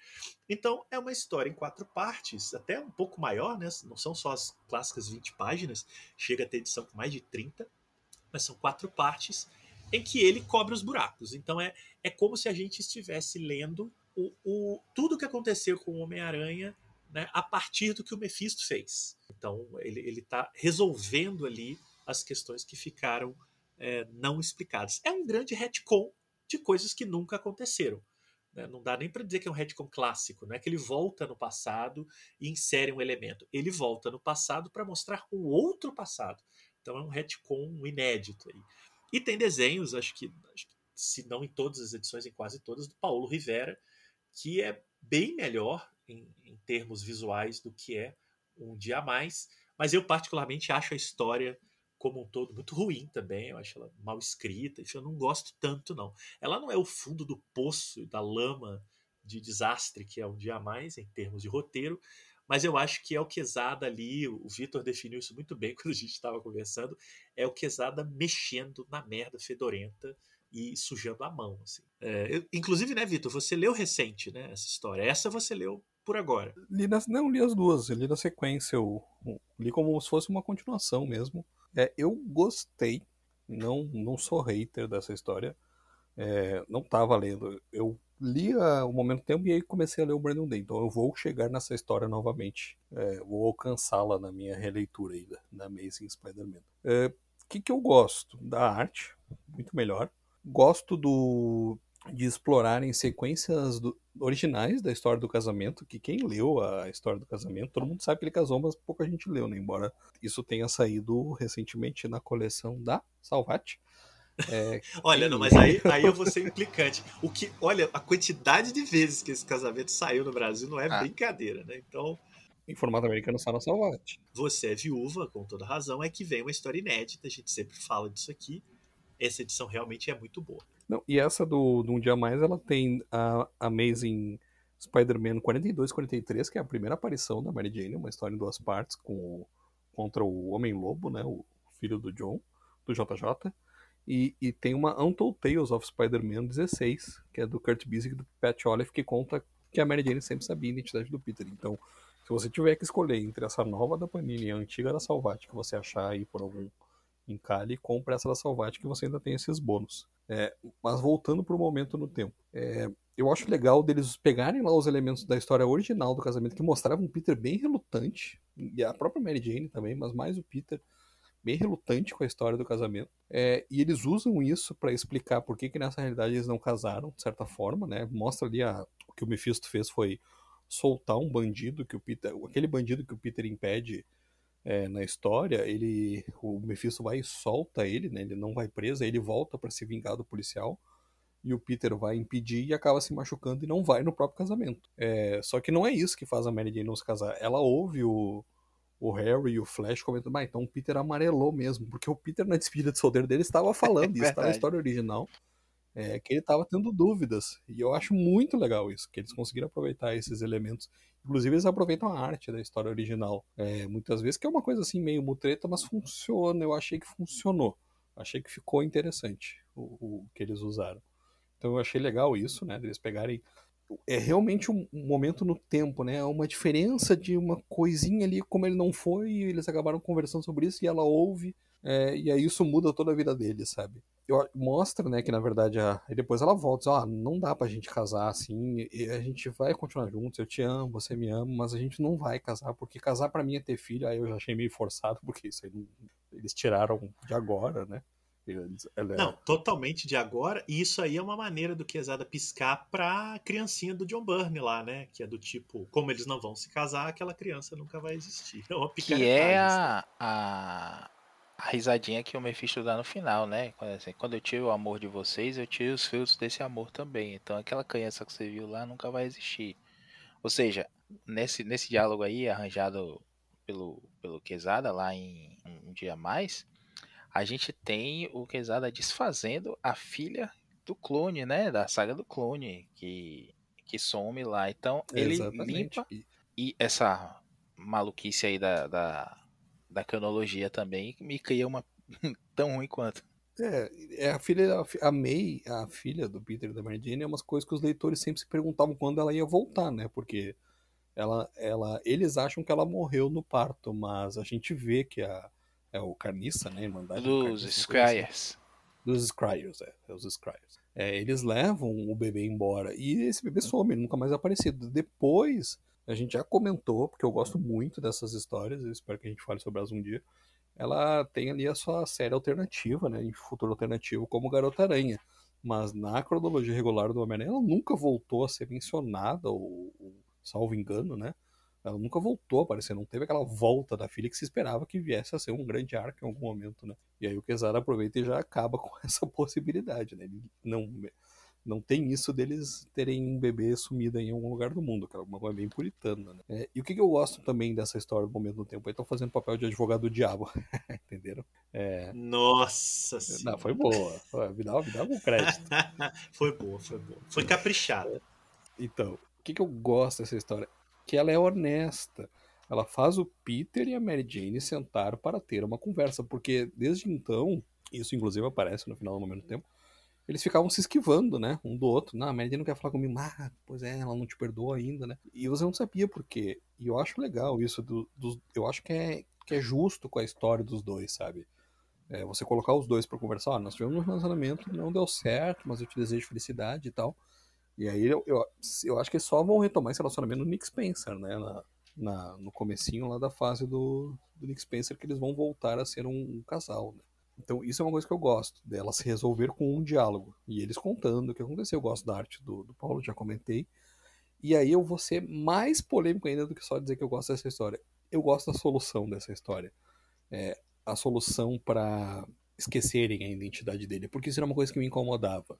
Então, é uma história em quatro partes, até um pouco maior, né? Não são só as clássicas 20 páginas, chega a ter edição com mais de 30, mas são quatro partes em que ele cobre os buracos. Então, é, é como se a gente estivesse lendo o, o, tudo o que aconteceu com o Homem-Aranha né, a partir do que o Mephisto fez. Então ele está resolvendo ali as questões que ficaram é, não explicadas. É um grande retcon de coisas que nunca aconteceram. Né? Não dá nem para dizer que é um retcon clássico, não é que ele volta no passado e insere um elemento. Ele volta no passado para mostrar um outro passado. Então é um retcon inédito. Aí. E tem desenhos, acho que, acho que se não em todas as edições, em quase todas, do Paulo Rivera, que é bem melhor em, em termos visuais do que é um dia a mais. Mas eu, particularmente, acho a história como um todo muito ruim também. Eu acho ela mal escrita. Eu não gosto tanto, não. Ela não é o fundo do poço, da lama de desastre que é um dia a mais, em termos de roteiro. Mas eu acho que é o Quesada ali, o Vitor definiu isso muito bem quando a gente estava conversando, é o Quesada mexendo na merda fedorenta e sujando a mão. Assim. É, eu, inclusive, né, Vitor, você leu recente né, essa história. Essa você leu por agora. Li nas, não, li as duas, li na sequência, eu, eu li como se fosse uma continuação mesmo. É, eu gostei, não, não sou hater dessa história. É, não estava lendo. Eu li a, o Momento Tempo e aí comecei a ler o Brandon Day. Então eu vou chegar nessa história novamente. É, vou alcançá-la na minha releitura aí da, da Amazing Spider-Man. O é, que, que eu gosto? Da arte, muito melhor. Gosto do de explorarem sequências do, originais da história do casamento, que quem leu a história do casamento, todo mundo sabe que ele casou, mas pouca gente leu, né? Embora isso tenha saído recentemente na coleção da Salvat. É, olha, não, mas aí, aí eu vou ser implicante. O que, olha, a quantidade de vezes que esse casamento saiu no Brasil não é ah. brincadeira, né? Então. Em formato americano está na Salvat. Você é viúva, com toda razão, é que vem uma história inédita, a gente sempre fala disso aqui essa edição realmente é muito boa. Não, e essa do, do Um Dia Mais, ela tem a Amazing Spider-Man 42 43, que é a primeira aparição da Mary Jane, uma história em duas partes com contra o Homem-Lobo, né, o filho do John, do JJ. E, e tem uma Untold Tales of Spider-Man 16, que é do Kurt Busiek e do Pat Olive, que conta que a Mary Jane sempre sabia a identidade do Peter. Então, se você tiver que escolher entre essa nova da Panini e a antiga da Salvat, que você achar aí por algum encalhe compre essa da Salvat que você ainda tem esses bônus. É, mas voltando para o momento no tempo, é, eu acho legal deles pegarem lá os elementos da história original do casamento que mostravam um Peter bem relutante e a própria Mary Jane também, mas mais o Peter bem relutante com a história do casamento. É, e eles usam isso para explicar por que, que nessa realidade eles não casaram, de certa forma, né? Mostra ali a, o que o Mephisto fez foi soltar um bandido que o Peter, aquele bandido que o Peter impede é, na história, ele, o Mephisto vai e solta ele, né? Ele não vai preso, aí ele volta para se vingar do policial e o Peter vai impedir e acaba se machucando e não vai no próprio casamento. É, só que não é isso que faz a Mary Jane não se casar. Ela ouve o, o Harry e o Flash comentando, ah, então o Peter amarelou mesmo, porque o Peter na despedida de solteiro dele estava falando, isso está na história original é, que ele estava tendo dúvidas. E eu acho muito legal isso, que eles conseguiram aproveitar esses elementos. Inclusive, eles aproveitam a arte da história original. É, muitas vezes, que é uma coisa assim meio mutreta, mas funciona. Eu achei que funcionou. Achei que ficou interessante o, o que eles usaram. Então eu achei legal isso, né? Eles pegarem. É realmente um momento no tempo, né? Uma diferença de uma coisinha ali, como ele não foi, e eles acabaram conversando sobre isso, e ela ouve, é, e aí isso muda toda a vida dele, sabe? Eu, mostra, né, que na verdade a, e depois ela volta, diz, ó, oh, não dá pra gente casar assim, e a gente vai continuar juntos, eu te amo, você me ama, mas a gente não vai casar, porque casar para mim é ter filho, aí eu já achei meio forçado, porque isso aí eles tiraram de agora, né? Eles, ela... É não, totalmente de agora, e isso aí é uma maneira do Quesada piscar pra criancinha do John Byrne lá, né? Que é do tipo, como eles não vão se casar, aquela criança nunca vai existir. É uma que é a, a, a risadinha que o Mephisto dá no final, né? Quando, assim, quando eu tiro o amor de vocês, eu tiro os frutos desse amor também. Então aquela criança que você viu lá nunca vai existir. Ou seja, nesse, nesse diálogo aí, arranjado pelo, pelo Quesada lá em Um Dia Mais, a gente tem o Quesada desfazendo a filha do clone, né? Da saga do clone, que, que some lá. Então ele Exatamente. limpa e essa maluquice aí da, da, da cronologia também me cria uma tão ruim quanto. É, é a filha, a May, a filha do Peter da Mary é umas coisas que os leitores sempre se perguntavam quando ela ia voltar, né? Porque ela, ela, eles acham que ela morreu no parto, mas a gente vê que a, é o Carniça, né? Irmandade Dos Scryers. Dos Scryers, é, é os Scryers. É, eles levam o bebê embora e esse bebê some, ele nunca mais é aparecido. Depois, a gente já comentou, porque eu gosto muito dessas histórias, eu espero que a gente fale sobre elas um dia. Ela tem ali a sua série alternativa, né? Em futuro alternativo, como Garota Aranha. Mas na cronologia regular do Homem-Aranha, ela nunca voltou a ser mencionada, ou, ou salvo engano, né? Ela nunca voltou a aparecer, não teve aquela volta da filha que se esperava que viesse a ser um grande arco em algum momento, né? E aí o Quesada aproveita e já acaba com essa possibilidade, né? Ele não, não tem isso deles terem um bebê sumido em algum lugar do mundo, que é uma coisa bem puritana, né? É, e o que, que, eu gosto também dessa história do momento do tempo? Eles estão fazendo papel de advogado do diabo, entenderam? É... Nossa senhora. Não, foi boa. Me dá, me dá algum crédito. foi boa, foi boa. Foi caprichada. Então, o que, que eu gosto dessa história? que ela é honesta. Ela faz o Peter e a Mary Jane sentar para ter uma conversa, porque desde então, isso inclusive aparece no final do momento do tempo, eles ficavam se esquivando, né, um do outro. Não, a Mary não quer falar comigo. Ah, pois é, ela não te perdoa ainda, né? E você não sabia por quê. E eu acho legal isso, do, do, eu acho que é, que é justo com a história dos dois, sabe? É, você colocar os dois para conversar, ah, nós tivemos um relacionamento, não deu certo, mas eu te desejo felicidade e tal. E aí eu, eu, eu acho que só vão retomar esse relacionamento no Nick Spencer, né? Na, na, no comecinho lá da fase do, do Nick Spencer, que eles vão voltar a ser um, um, casal, né? Então isso é uma coisa que eu gosto, dela se resolver com um diálogo. E eles contando o que aconteceu. Eu gosto da arte do, do Paulo, já comentei. E aí eu vou ser mais polêmico ainda do que só dizer que eu gosto dessa história. Eu gosto da solução dessa história. É, a solução para esquecerem a identidade dele, porque isso era uma coisa que me incomodava.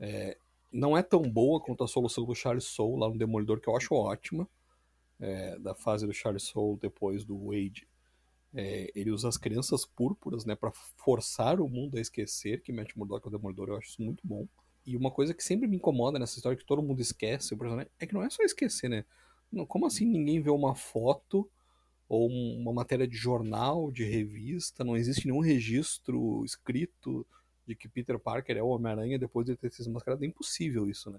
É, não é tão boa quanto a solução do Charles Soule lá no Demolidor, que eu acho ótima, é, da fase do Charles Soule depois do Wade. É, ele usa as crianças púrpuras, né, para forçar o mundo a esquecer que Matt Murdock é o Demolidor, eu acho isso muito bom. E uma coisa que sempre me incomoda nessa história, que todo mundo esquece, o personagem, é que não é só esquecer, né? Não, como assim ninguém vê uma foto ou uma matéria de jornal, de revista, não existe nenhum registro escrito de que Peter Parker é o Homem-Aranha depois de ter sido mascarado. É impossível isso, né?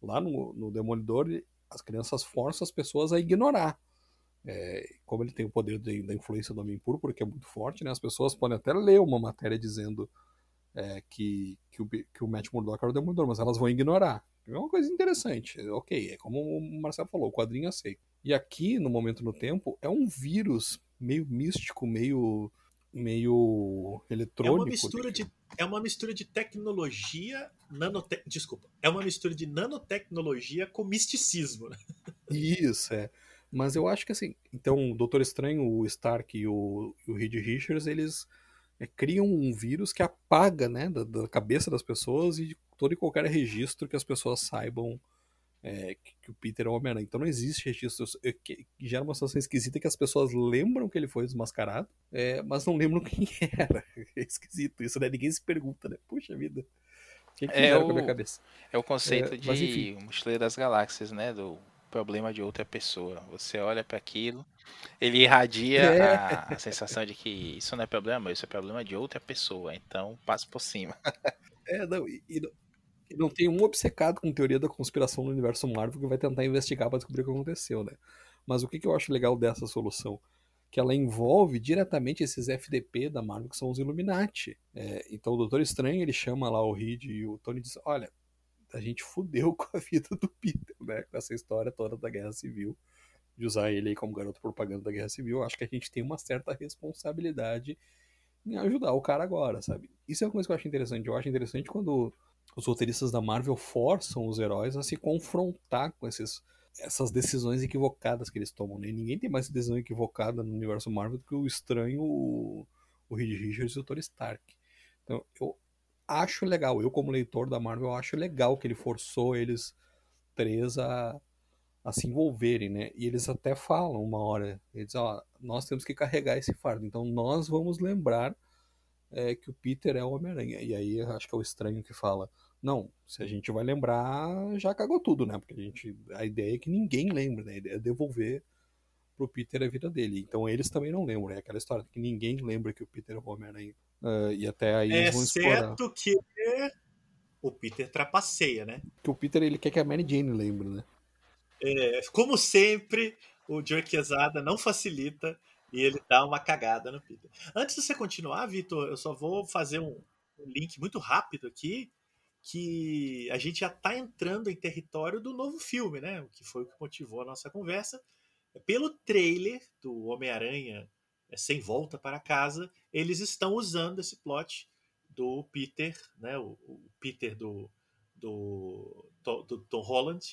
Lá no, no Demolidor, as crianças forçam as pessoas a ignorar. É, como ele tem o poder de, da influência do Homem Púrpura, que é muito forte, né? As pessoas podem até ler uma matéria dizendo é, que, que, o, que o Matt Murdock era o Demolidor, mas elas vão ignorar. É uma coisa interessante. Ok, é como o Marcelo falou, o quadrinho aceita. E aqui, no momento no tempo, é um vírus meio místico, meio meio eletrônico. É uma mistura de é uma mistura de tecnologia, nanote... desculpa, é uma mistura de nanotecnologia com misticismo. Né? Isso, é. Mas eu acho que assim, então o Doutor Estranho, o Stark e o, o Reed Richards, eles é, criam um vírus que apaga, né, da, da, cabeça das pessoas e todo e qualquer registro que as pessoas saibam é, que, que, o Peter é o Homem-Aranha. Então não existe registro. É, que, que gera uma situação esquisita que as pessoas lembram que ele foi desmascarado, é, mas não lembram quem era. É esquisito isso, né? Ninguém se pergunta, né? Puxa vida. O que, que é o, com a minha cabeça? É o conceito é, de Mochileiro das Galáxias, né? Do problema de outra pessoa. Você olha para aquilo, ele irradia é. a, a, sensação de que isso não é problema, isso é problema de outra pessoa. Então passa por cima. É, não, e, e, não tem um obcecado com teoria da conspiração no universo Marvel que vai tentar investigar para descobrir o que aconteceu, né? Mas o que, que eu acho legal dessa solução? Que ela envolve diretamente esses FDP da Marvel, que são os Illuminati. É, então o Doutor Estranho, ele chama lá o Reed e o Tony e diz, olha, a gente fudeu com a vida do Peter, né? Com essa história toda da Guerra Civil. De usar ele aí como garoto propaganda da Guerra Civil. Acho que a gente tem uma certa responsabilidade em ajudar o cara agora, sabe? Isso é uma coisa que eu acho interessante. Eu acho interessante quando os roteiristas da Marvel forçam os heróis a se confrontar com esses, essas decisões equivocadas que eles tomam. Né? Ninguém tem mais decisão equivocada no universo Marvel do que o estranho, o, o Reed Richards e o Tony Stark. Então, eu acho legal, eu como leitor da Marvel, acho legal que ele forçou eles três a, a se envolverem, né? E eles até falam uma hora, eles ó, nós temos que carregar esse fardo, então nós vamos lembrar é, que o Peter é o Homem-Aranha. E aí acho que é o estranho que fala: Não, se a gente vai lembrar, já cagou tudo, né? Porque a gente. A ideia é que ninguém lembra, né? A ideia é devolver pro Peter a vida dele. Então eles também não lembram, é aquela história que ninguém lembra que o Peter é o Homem-Aranha. Uh, e até aí eles vão explorar. Exceto que o Peter trapaceia, né? Que o Peter ele quer que a Mary Jane lembre, né? É, como sempre, o Joe Quesada não facilita e ele dá uma cagada no Peter. Antes de você continuar, Vitor, eu só vou fazer um, um link muito rápido aqui que a gente já está entrando em território do novo filme, né? O que foi o que motivou a nossa conversa. Pelo trailer do Homem-Aranha é, Sem Volta para Casa, eles estão usando esse plot do Peter, né? O, o Peter do, do, do, Tom Holland,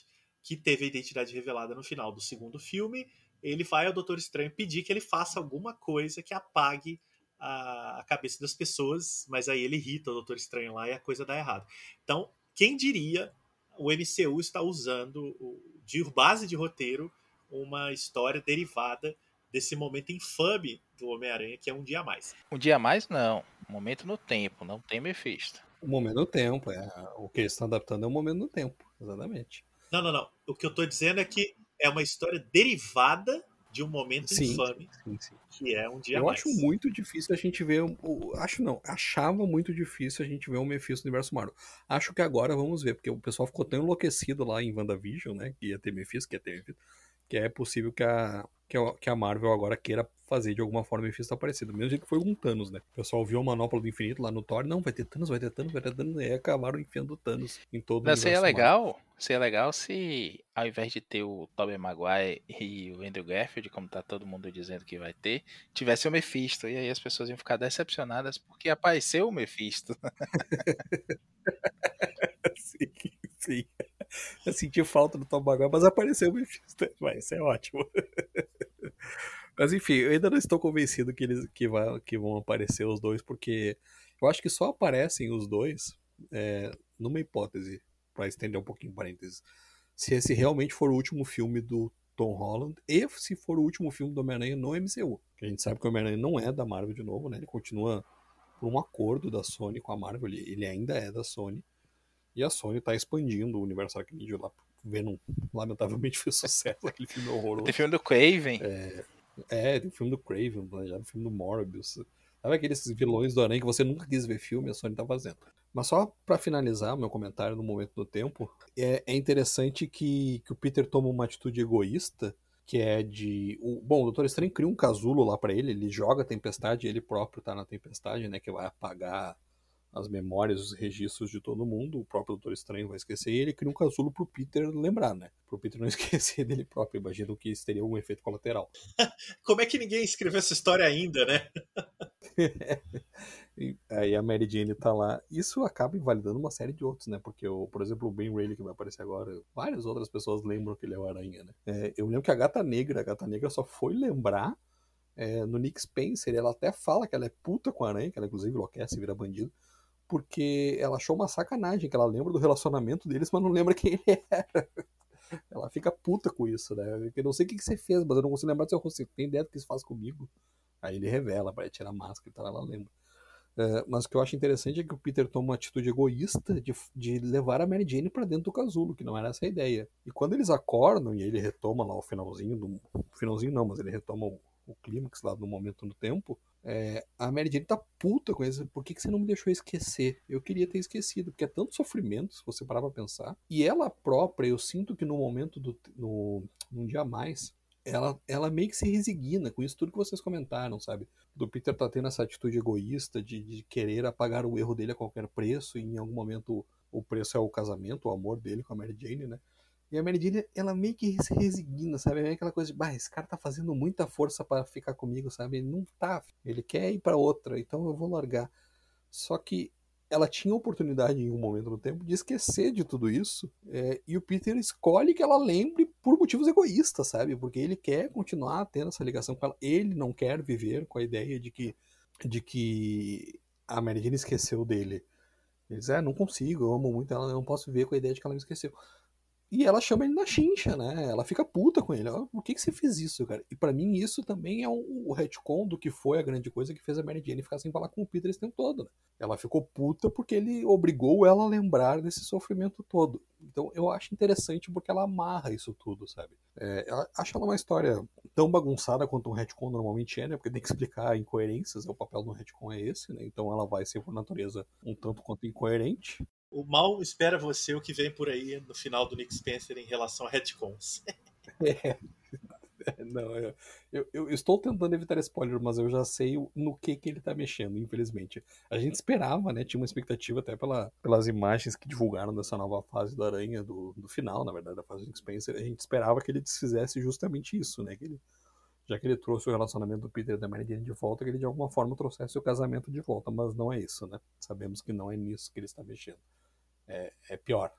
que teve a identidade revelada no final do segundo filme. Ele vai ao Doutor Estranho pedir que ele faça alguma coisa que apague a, a cabeça das pessoas, mas aí ele irrita o Doutor Estranho lá e a coisa dá errado. Então, quem diria o MCU está usando de base de roteiro uma história derivada desse momento infame do Homem-Aranha, que é um dia a mais. Um dia a mais, não. Um momento no tempo, não tem Mephisto. O momento no tempo, é. O que eles estão adaptando é o momento no tempo, exatamente. Não, não, não. O que eu estou dizendo é que é uma história derivada de um momento sim, infame, sim, sim. que é um dia eu mais. acho muito difícil a gente ver. O, acho não, achava muito difícil a gente ver o Mephisto no universo Marvel. Acho que agora vamos ver, porque o pessoal ficou tão enlouquecido lá em WandaVision, né? Que ia ter Mephisto, que ia ter Mephisto que é possível que a, que a, que a Marvel agora queira fazer de alguma forma Mephisto aparecido. Mesmo jeito que foi com Thanos, né? O pessoal viu a manopla do infinito lá no Thor, não, vai ter Thanos, vai ter Thanos, vai ter Thanos, e aí acabaram enfiando Thanos em todo Mas seria legal, seria legal se ao invés de ter o Tobey Maguire e o Andrew Garfield, como tá todo mundo dizendo que vai ter, tivesse o Mephisto, e aí as pessoas iam ficar decepcionadas porque apareceu o Mephisto. sim, sim. Eu senti falta do Tom Maguire, mas apareceu o Mephisto. Mas isso é ótimo. Mas enfim, eu ainda não estou convencido que eles que, vai, que vão aparecer os dois, porque eu acho que só aparecem os dois é, numa hipótese, para estender um pouquinho parênteses. Se esse realmente for o último filme do Tom Holland e se for o último filme do Homem-Aranha no MCU. A gente sabe que o Homem-Aranha não é da Marvel de novo, né? Ele continua por um acordo da Sony com a Marvel, ele ainda é da Sony. E a Sony tá expandindo o universo Aracnídeo lá. Venom, lamentavelmente, fez sucesso aquele filme horroroso. Tem filme do Craven. É, é tem filme do Craven, já tem filme do Morbius. Sabe aqueles vilões do Aranha que você nunca quis ver filme, a Sony tá fazendo. Mas só para finalizar meu comentário no momento do tempo, é, é interessante que, que o Peter toma uma atitude egoísta, que é de. O, bom, o Doutor Estranho cria um casulo lá para ele, ele joga a tempestade, ele próprio tá na tempestade, né? Que vai apagar as memórias, os registros de todo mundo, o próprio Doutor Estranho vai esquecer, e ele cria um casulo pro Peter lembrar, né? Pro Peter não esquecer dele próprio. Imagino que isso teria algum efeito colateral. Como é que ninguém escreveu essa história ainda, né? Aí a Mary Jane tá lá. Isso acaba invalidando uma série de outros, né? Porque, o, por exemplo, o Ben Reilly que vai aparecer agora, várias outras pessoas lembram que ele é o Aranha, né? É, eu lembro que a Gata Negra, a Gata Negra só foi lembrar é, no Nick Spencer, ela até fala que ela é puta com a Aranha, que ela inclusive enlouquece e vira bandido porque ela achou uma sacanagem, que ela lembra do relacionamento deles, mas não lembra quem ele era. Ela fica puta com isso, né? Eu não sei o que, você fez, mas eu não consigo lembrar do seu rosto. Tem ideia do que você faz comigo? Aí ele revela, vai tirar a máscara e tal, ela lembra. Uh, mas o que eu acho interessante é que o Peter toma uma atitude egoísta de, de levar a Mary Jane pra dentro do casulo, que não era essa a ideia. E quando eles acordam e ele retoma lá o finalzinho do. Finalzinho não, mas ele retoma o, o clímax lá no momento no tempo, é, a Mary Jane tá puta com isso. Por que, que você não me deixou esquecer? Eu queria ter esquecido, porque é tanto sofrimento, se você parar pra pensar. E ela própria, eu sinto que no momento do. No, num dia a mais, ela, ela meio que se resigna com isso tudo que vocês comentaram, sabe? Do Peter tá tendo essa atitude egoísta de, de querer apagar o erro dele a qualquer preço, e em algum momento o preço é o casamento, o amor dele com a Mary Jane, né? E a Mary Jane, ela meio que se resigna, sabe? É aquela coisa de, bah, esse cara tá fazendo muita força para ficar comigo, sabe? Ele não tá, ele quer ir para outra, então eu vou largar. Só que ela tinha oportunidade em um momento do tempo de esquecer de tudo isso, é, e o Peter escolhe que ela lembre por motivos egoístas, sabe? Porque ele quer continuar tendo essa ligação com ela, ele não quer viver com a ideia de que, de que a Mary Jane esqueceu dele. Ele diz, é, não consigo, eu amo muito ela, não posso viver com a ideia de que ela me esqueceu. E ela chama ele na chincha, né? Ela fica puta com ele. Ela, Por que, que você fez isso, cara? E para mim isso também é um, o retcon do que foi a grande coisa que fez a Mary Jane ficar sem falar com o Peter esse tempo todo. Né? Ela ficou puta porque ele obrigou ela a lembrar desse sofrimento todo. Então eu acho interessante porque ela amarra isso tudo, sabe? É, acho ela uma história tão bagunçada quanto um retcon normalmente é, né? Porque tem que explicar incoerências, o papel do retcon é esse, né? Então ela vai ser por natureza um tanto quanto incoerente. O mal espera você o que vem por aí no final do Nick Spencer em relação a retcons. é. Não, eu, eu, eu, estou tentando evitar spoiler, mas eu já sei no que, que ele está mexendo, infelizmente. A gente esperava, né? Tinha uma expectativa até pela, pelas imagens que divulgaram dessa nova fase da Aranha, do, do final, na verdade, da fase do Spencer. A gente esperava que ele desfizesse justamente isso, né? Que ele, já que ele trouxe o relacionamento do Peter e da Mary Jane de volta, que ele de alguma forma trouxesse o casamento de volta, mas não é isso, né? Sabemos que não é nisso que ele está mexendo é, é pior.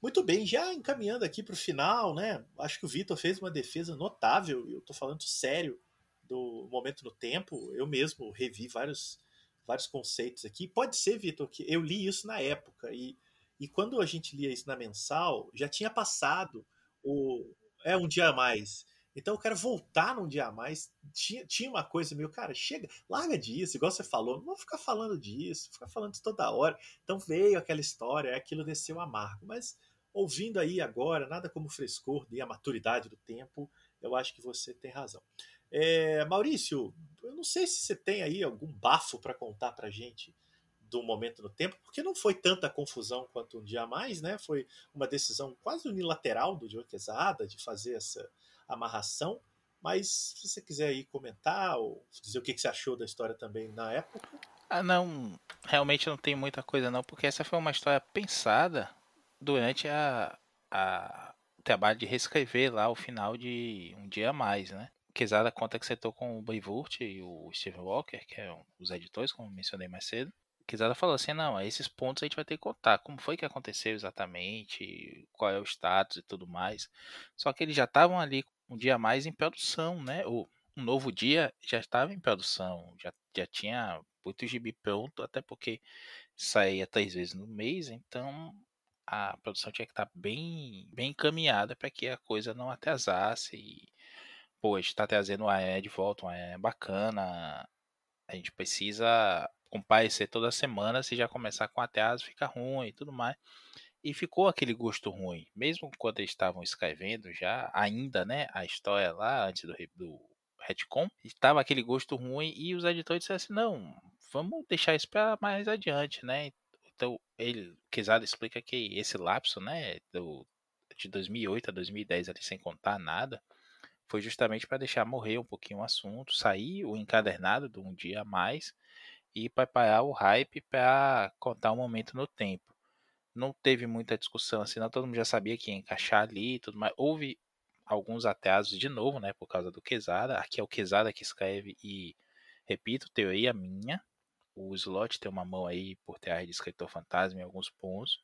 Muito bem, já encaminhando aqui para o final, né? Acho que o Vitor fez uma defesa notável, eu estou falando sério, do momento no tempo. Eu mesmo revi vários, vários conceitos aqui. Pode ser, Vitor, que eu li isso na época, e, e quando a gente lia isso na mensal, já tinha passado o. É um dia a mais. Então eu quero voltar num dia a mais. Tinha, tinha uma coisa meio, cara, chega, larga disso, igual você falou, não vou ficar falando disso, ficar falando isso toda hora. Então veio aquela história, aquilo desceu amargo. Mas ouvindo aí agora, nada como frescor e a maturidade do tempo, eu acho que você tem razão. É, Maurício, eu não sei se você tem aí algum bafo para contar pra gente do momento no tempo, porque não foi tanta confusão quanto um dia a mais, né? Foi uma decisão quase unilateral do Joe Quesada de fazer essa amarração. Mas se você quiser aí comentar ou dizer o que você achou da história também na época. Ah, não. Realmente não tem muita coisa não, porque essa foi uma história pensada durante a, a o trabalho de reescrever lá o final de Um Dia a Mais, né? Quesada conta que você com o Beivurt e o Steve Walker, que são os editores, como mencionei mais cedo. Quesada falou assim, não, esses pontos a gente vai ter que contar, como foi que aconteceu exatamente, qual é o status e tudo mais. Só que eles já estavam ali um dia mais em produção, né? O um novo dia já estava em produção, já, já tinha muito gibi pronto, até porque saía três vezes no mês, então a produção tinha que estar bem, bem encaminhada para que a coisa não atrasasse. E, pô, a gente está trazendo o AE de volta, um AE bacana. A gente precisa comparecer toda semana, se já começar com atraso fica ruim e tudo mais. E ficou aquele gosto ruim, mesmo quando eles estavam escrevendo já, ainda, né, a história lá antes do, do retcon, estava aquele gosto ruim e os editores disseram assim, não, vamos deixar isso para mais adiante, né? Então, ele, Quesada explica que esse lapso, né, do, de 2008 a 2010 ali sem contar nada, foi justamente para deixar morrer um pouquinho o assunto, sair o encadernado de um dia a mais e preparar o hype para contar um momento no tempo não teve muita discussão assim, não. Todo mundo já sabia que ia encaixar ali e tudo mais. Houve alguns atrasos de novo, né, por causa do Quesada. Aqui é o Quesada que escreve e, repito, teoria minha. O Slot tem uma mão aí por trás de escritor fantasma em alguns pontos.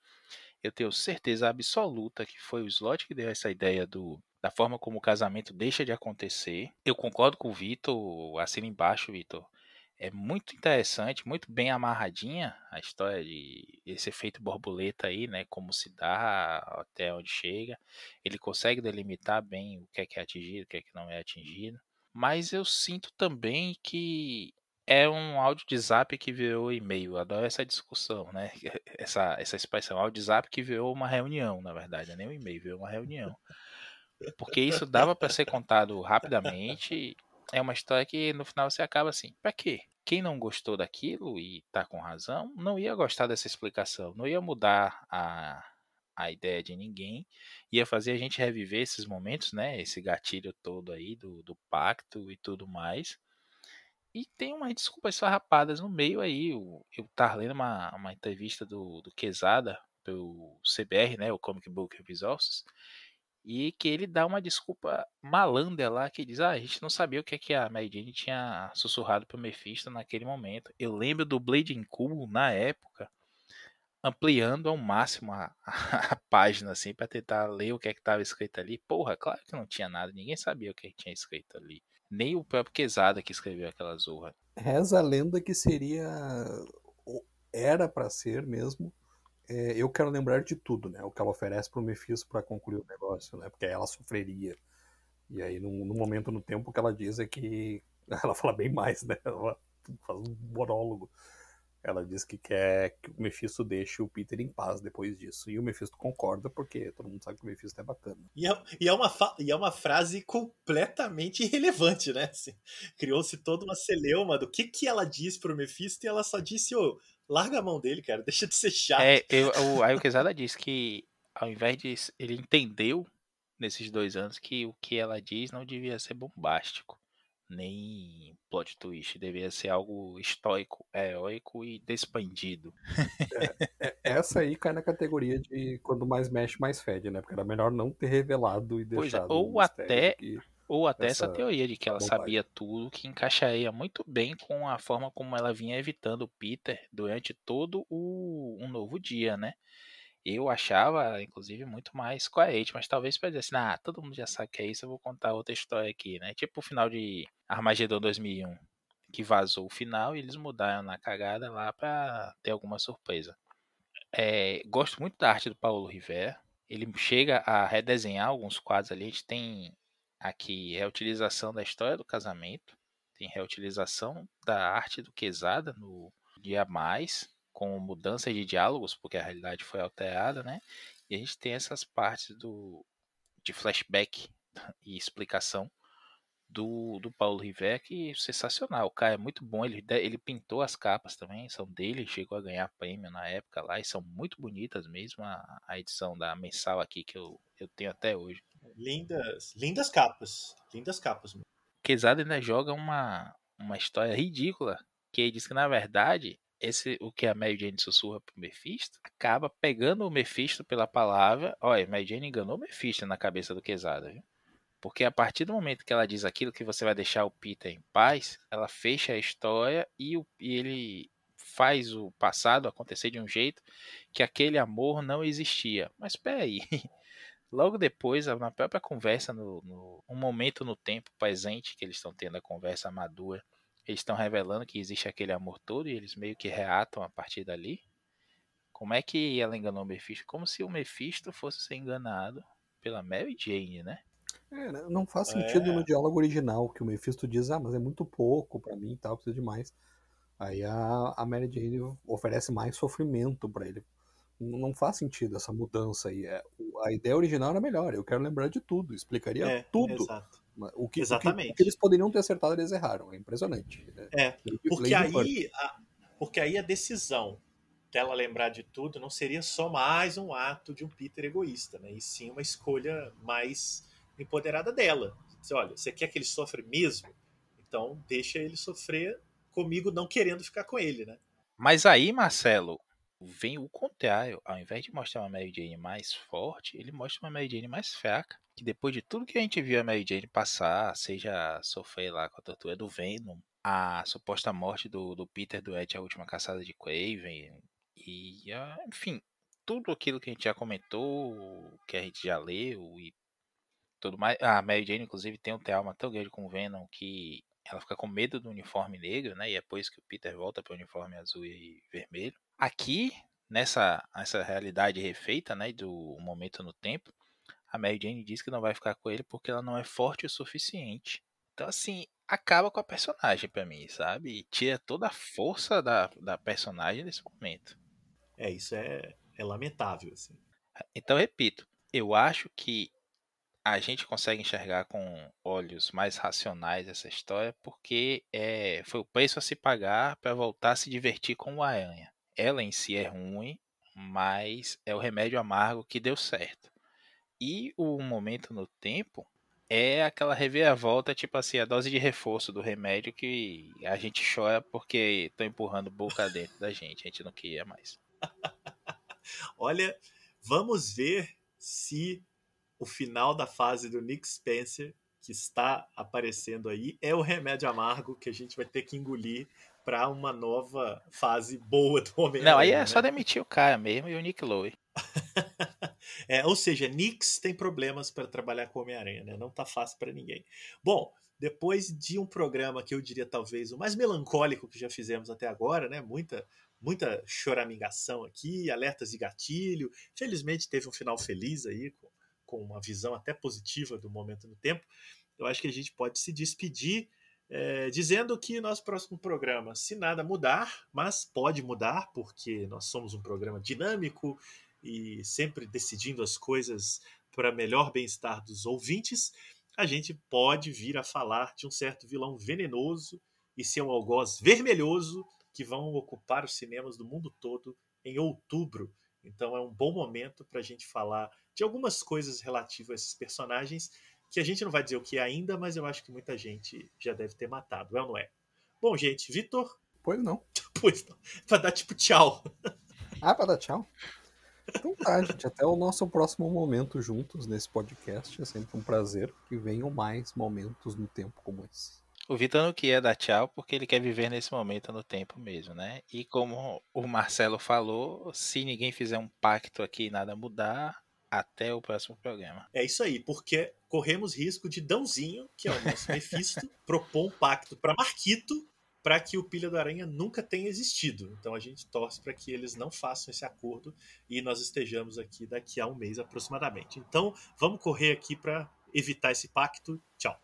Eu tenho certeza absoluta que foi o Slot que deu essa ideia do da forma como o casamento deixa de acontecer. Eu concordo com o Vitor, assina embaixo, Vitor é muito interessante, muito bem amarradinha a história de esse efeito borboleta aí, né? Como se dá, até onde chega. Ele consegue delimitar bem o que é que é atingido, o que é que não é atingido. Mas eu sinto também que é um áudio de zap que virou e-mail. Adoro essa discussão, né? Essa, essa expressão, áudio de zap que virou uma reunião, na verdade, é nem um e-mail, virou uma reunião. Porque isso dava para ser contado rapidamente. É uma história que no final você acaba assim, para quê? quem não gostou daquilo e tá com razão, não ia gostar dessa explicação, não ia mudar a, a ideia de ninguém, ia fazer a gente reviver esses momentos, né? Esse gatilho todo aí do, do pacto e tudo mais. E tem umas desculpas farrapadas no meio aí. Eu, eu tava lendo uma, uma entrevista do, do Quesada pelo CBR, né? O Comic Book Resources e que ele dá uma desculpa malandra lá, que diz, ah, a gente não sabia o que, é que a Mary Jane tinha sussurrado pro Mephisto naquele momento. Eu lembro do Bleeding Cool, na época, ampliando ao máximo a, a, a página, assim, para tentar ler o que é que estava escrito ali. Porra, claro que não tinha nada, ninguém sabia o que, é que tinha escrito ali. Nem o próprio Quesada que escreveu aquela zorra. Reza a lenda que seria, era para ser mesmo, é, eu quero lembrar de tudo, né? O que ela oferece pro Mephisto para concluir o negócio, né? Porque ela sofreria. E aí, no, momento no tempo, o que ela diz é que. Ela fala bem mais, né? Ela faz um monólogo. Ela diz que quer que o Mephisto deixe o Peter em paz depois disso. E o Mephisto concorda, porque todo mundo sabe que o Mephisto é bacana. E é, e é, uma, e é uma frase completamente irrelevante, né? Assim, Criou-se toda uma celeuma do que, que ela diz pro Mephisto e ela só disse, ô, oh, larga a mão dele, cara, deixa de ser chato. É, eu, o, aí o Quesada disse que ao invés de. Ele entendeu nesses dois anos que o que ela diz não devia ser bombástico nem plot twist, deveria ser algo estoico, heróico e despandido. É, é, essa aí cai na categoria de quando mais mexe, mais fede, né? Porque era melhor não ter revelado e deixado. Pois é, ou até, ou até essa, essa teoria de que ela bombagem. sabia tudo, que encaixaria muito bem com a forma como ela vinha evitando o Peter durante todo o um novo dia, né? Eu achava, inclusive, muito mais coerente, mas talvez para dizer assim, ah, todo mundo já sabe que é isso, eu vou contar outra história aqui, né? Tipo o final de Armageddon 2001, que vazou o final e eles mudaram na cagada lá para ter alguma surpresa. É, gosto muito da arte do Paulo Rivera. Ele chega a redesenhar alguns quadros ali. A gente tem aqui reutilização da história do casamento, tem reutilização da arte do Quesada no Dia Mais, com mudança de diálogos, porque a realidade foi alterada, né? E a gente tem essas partes do de flashback e explicação do, do Paulo River, que é sensacional. O cara é muito bom, ele, ele pintou as capas também, são dele, chegou a ganhar prêmio na época lá, e são muito bonitas mesmo, a, a edição da mensal aqui que eu, eu tenho até hoje. Lindas, lindas capas, lindas capas. Quesada ainda joga uma, uma história ridícula, que ele diz que na verdade esse o que a Mary Jane sussurra pro Mephisto acaba pegando o Mephisto pela palavra. Olha, Mary Jane enganou o Mephisto na cabeça do Quesada, viu? Porque a partir do momento que ela diz aquilo que você vai deixar o Peter em paz, ela fecha a história e, o, e ele faz o passado acontecer de um jeito que aquele amor não existia. Mas peraí, logo depois, na própria conversa, no, no um momento no tempo presente que eles estão tendo a conversa madura, eles estão revelando que existe aquele amor todo e eles meio que reatam a partir dali. Como é que ela enganou o Mephisto? Como se o Mephisto fosse ser enganado pela Mary Jane, né? É, né, não faz sentido é. no diálogo original que o Mephisto diz, ah, mas é muito pouco para mim e tal, precisa de mais. Aí a, a Mary Jane oferece mais sofrimento para ele. Não faz sentido essa mudança aí. É, a ideia original era melhor, eu quero lembrar de tudo, explicaria é, tudo. Exato. O que, Exatamente. O que, o que, eles poderiam ter acertado, eles erraram. É impressionante. É, é porque aí, a, porque aí a decisão dela lembrar de tudo não seria só mais um ato de um Peter egoísta, né? E sim uma escolha mais empoderada dela. Você, olha, você quer que ele sofra mesmo? Então deixa ele sofrer comigo não querendo ficar com ele, né? Mas aí, Marcelo, vem o contrário. Ao invés de mostrar uma Mary Jane mais forte, ele mostra uma Mary Jane mais fraca. Que depois de tudo que a gente viu a Mary Jane passar, seja sofrer lá com a tortura do Venom, a suposta morte do, do Peter do Ed, a última caçada de Craven, e enfim, tudo aquilo que a gente já comentou, que a gente já leu e tudo mais. A Mary Jane, inclusive, tem um trauma tão grande com o Venom que ela fica com medo do uniforme negro, né? E é por isso que o Peter volta para o uniforme azul e vermelho. Aqui, nessa, nessa realidade refeita, né? Do momento no tempo, a Mary Jane diz que não vai ficar com ele porque ela não é forte o suficiente. Então, assim, acaba com a personagem para mim, sabe? E tira toda a força da, da personagem nesse momento. É, isso é, é lamentável, assim. Então, repito, eu acho que a gente consegue enxergar com olhos mais racionais essa história porque é, foi o preço a se pagar para voltar a se divertir com o Aranha. Ela em si é ruim, mas é o remédio amargo que deu certo. E o momento no tempo é aquela reviravolta, tipo assim, a dose de reforço do remédio que a gente chora porque estão empurrando boca dentro da gente. A gente não queria mais. Olha, vamos ver se o final da fase do Nick Spencer, que está aparecendo aí, é o remédio amargo que a gente vai ter que engolir para uma nova fase boa do homem Não, aí é né? só demitir o cara mesmo e o Nick Lowe. é, ou seja, Nix tem problemas para trabalhar com Homem-Aranha, né? Não tá fácil para ninguém. Bom, depois de um programa que eu diria talvez o mais melancólico que já fizemos até agora, né? Muita, muita choramingação aqui, alertas de gatilho. Felizmente teve um final feliz aí, com, com uma visão até positiva do momento no tempo. Eu acho que a gente pode se despedir é, dizendo que nosso próximo programa, se nada mudar, mas pode mudar, porque nós somos um programa dinâmico e sempre decidindo as coisas para melhor bem-estar dos ouvintes a gente pode vir a falar de um certo vilão venenoso e seu algoz vermelhoso que vão ocupar os cinemas do mundo todo em outubro. Então é um bom momento para a gente falar de algumas coisas relativas a esses personagens que a gente não vai dizer o que é ainda, mas eu acho que muita gente já deve ter matado, é ou não é? Bom, gente, Vitor? Pois não. pois não. Pra dar tipo tchau. Ah, pra dar tchau? Então tá, gente. Até o nosso próximo momento juntos nesse podcast. É sempre um prazer que venham mais momentos no tempo como esse. O Vitor não quer dar tchau porque ele quer viver nesse momento no tempo mesmo, né? E como o Marcelo falou, se ninguém fizer um pacto aqui e nada mudar, até o próximo programa. É isso aí, porque corremos risco de Dãozinho, que é o nosso Mephisto, propor um pacto para Marquito para que o Pilha do Aranha nunca tenha existido. Então a gente torce para que eles não façam esse acordo e nós estejamos aqui daqui a um mês aproximadamente. Então vamos correr aqui para evitar esse pacto. Tchau.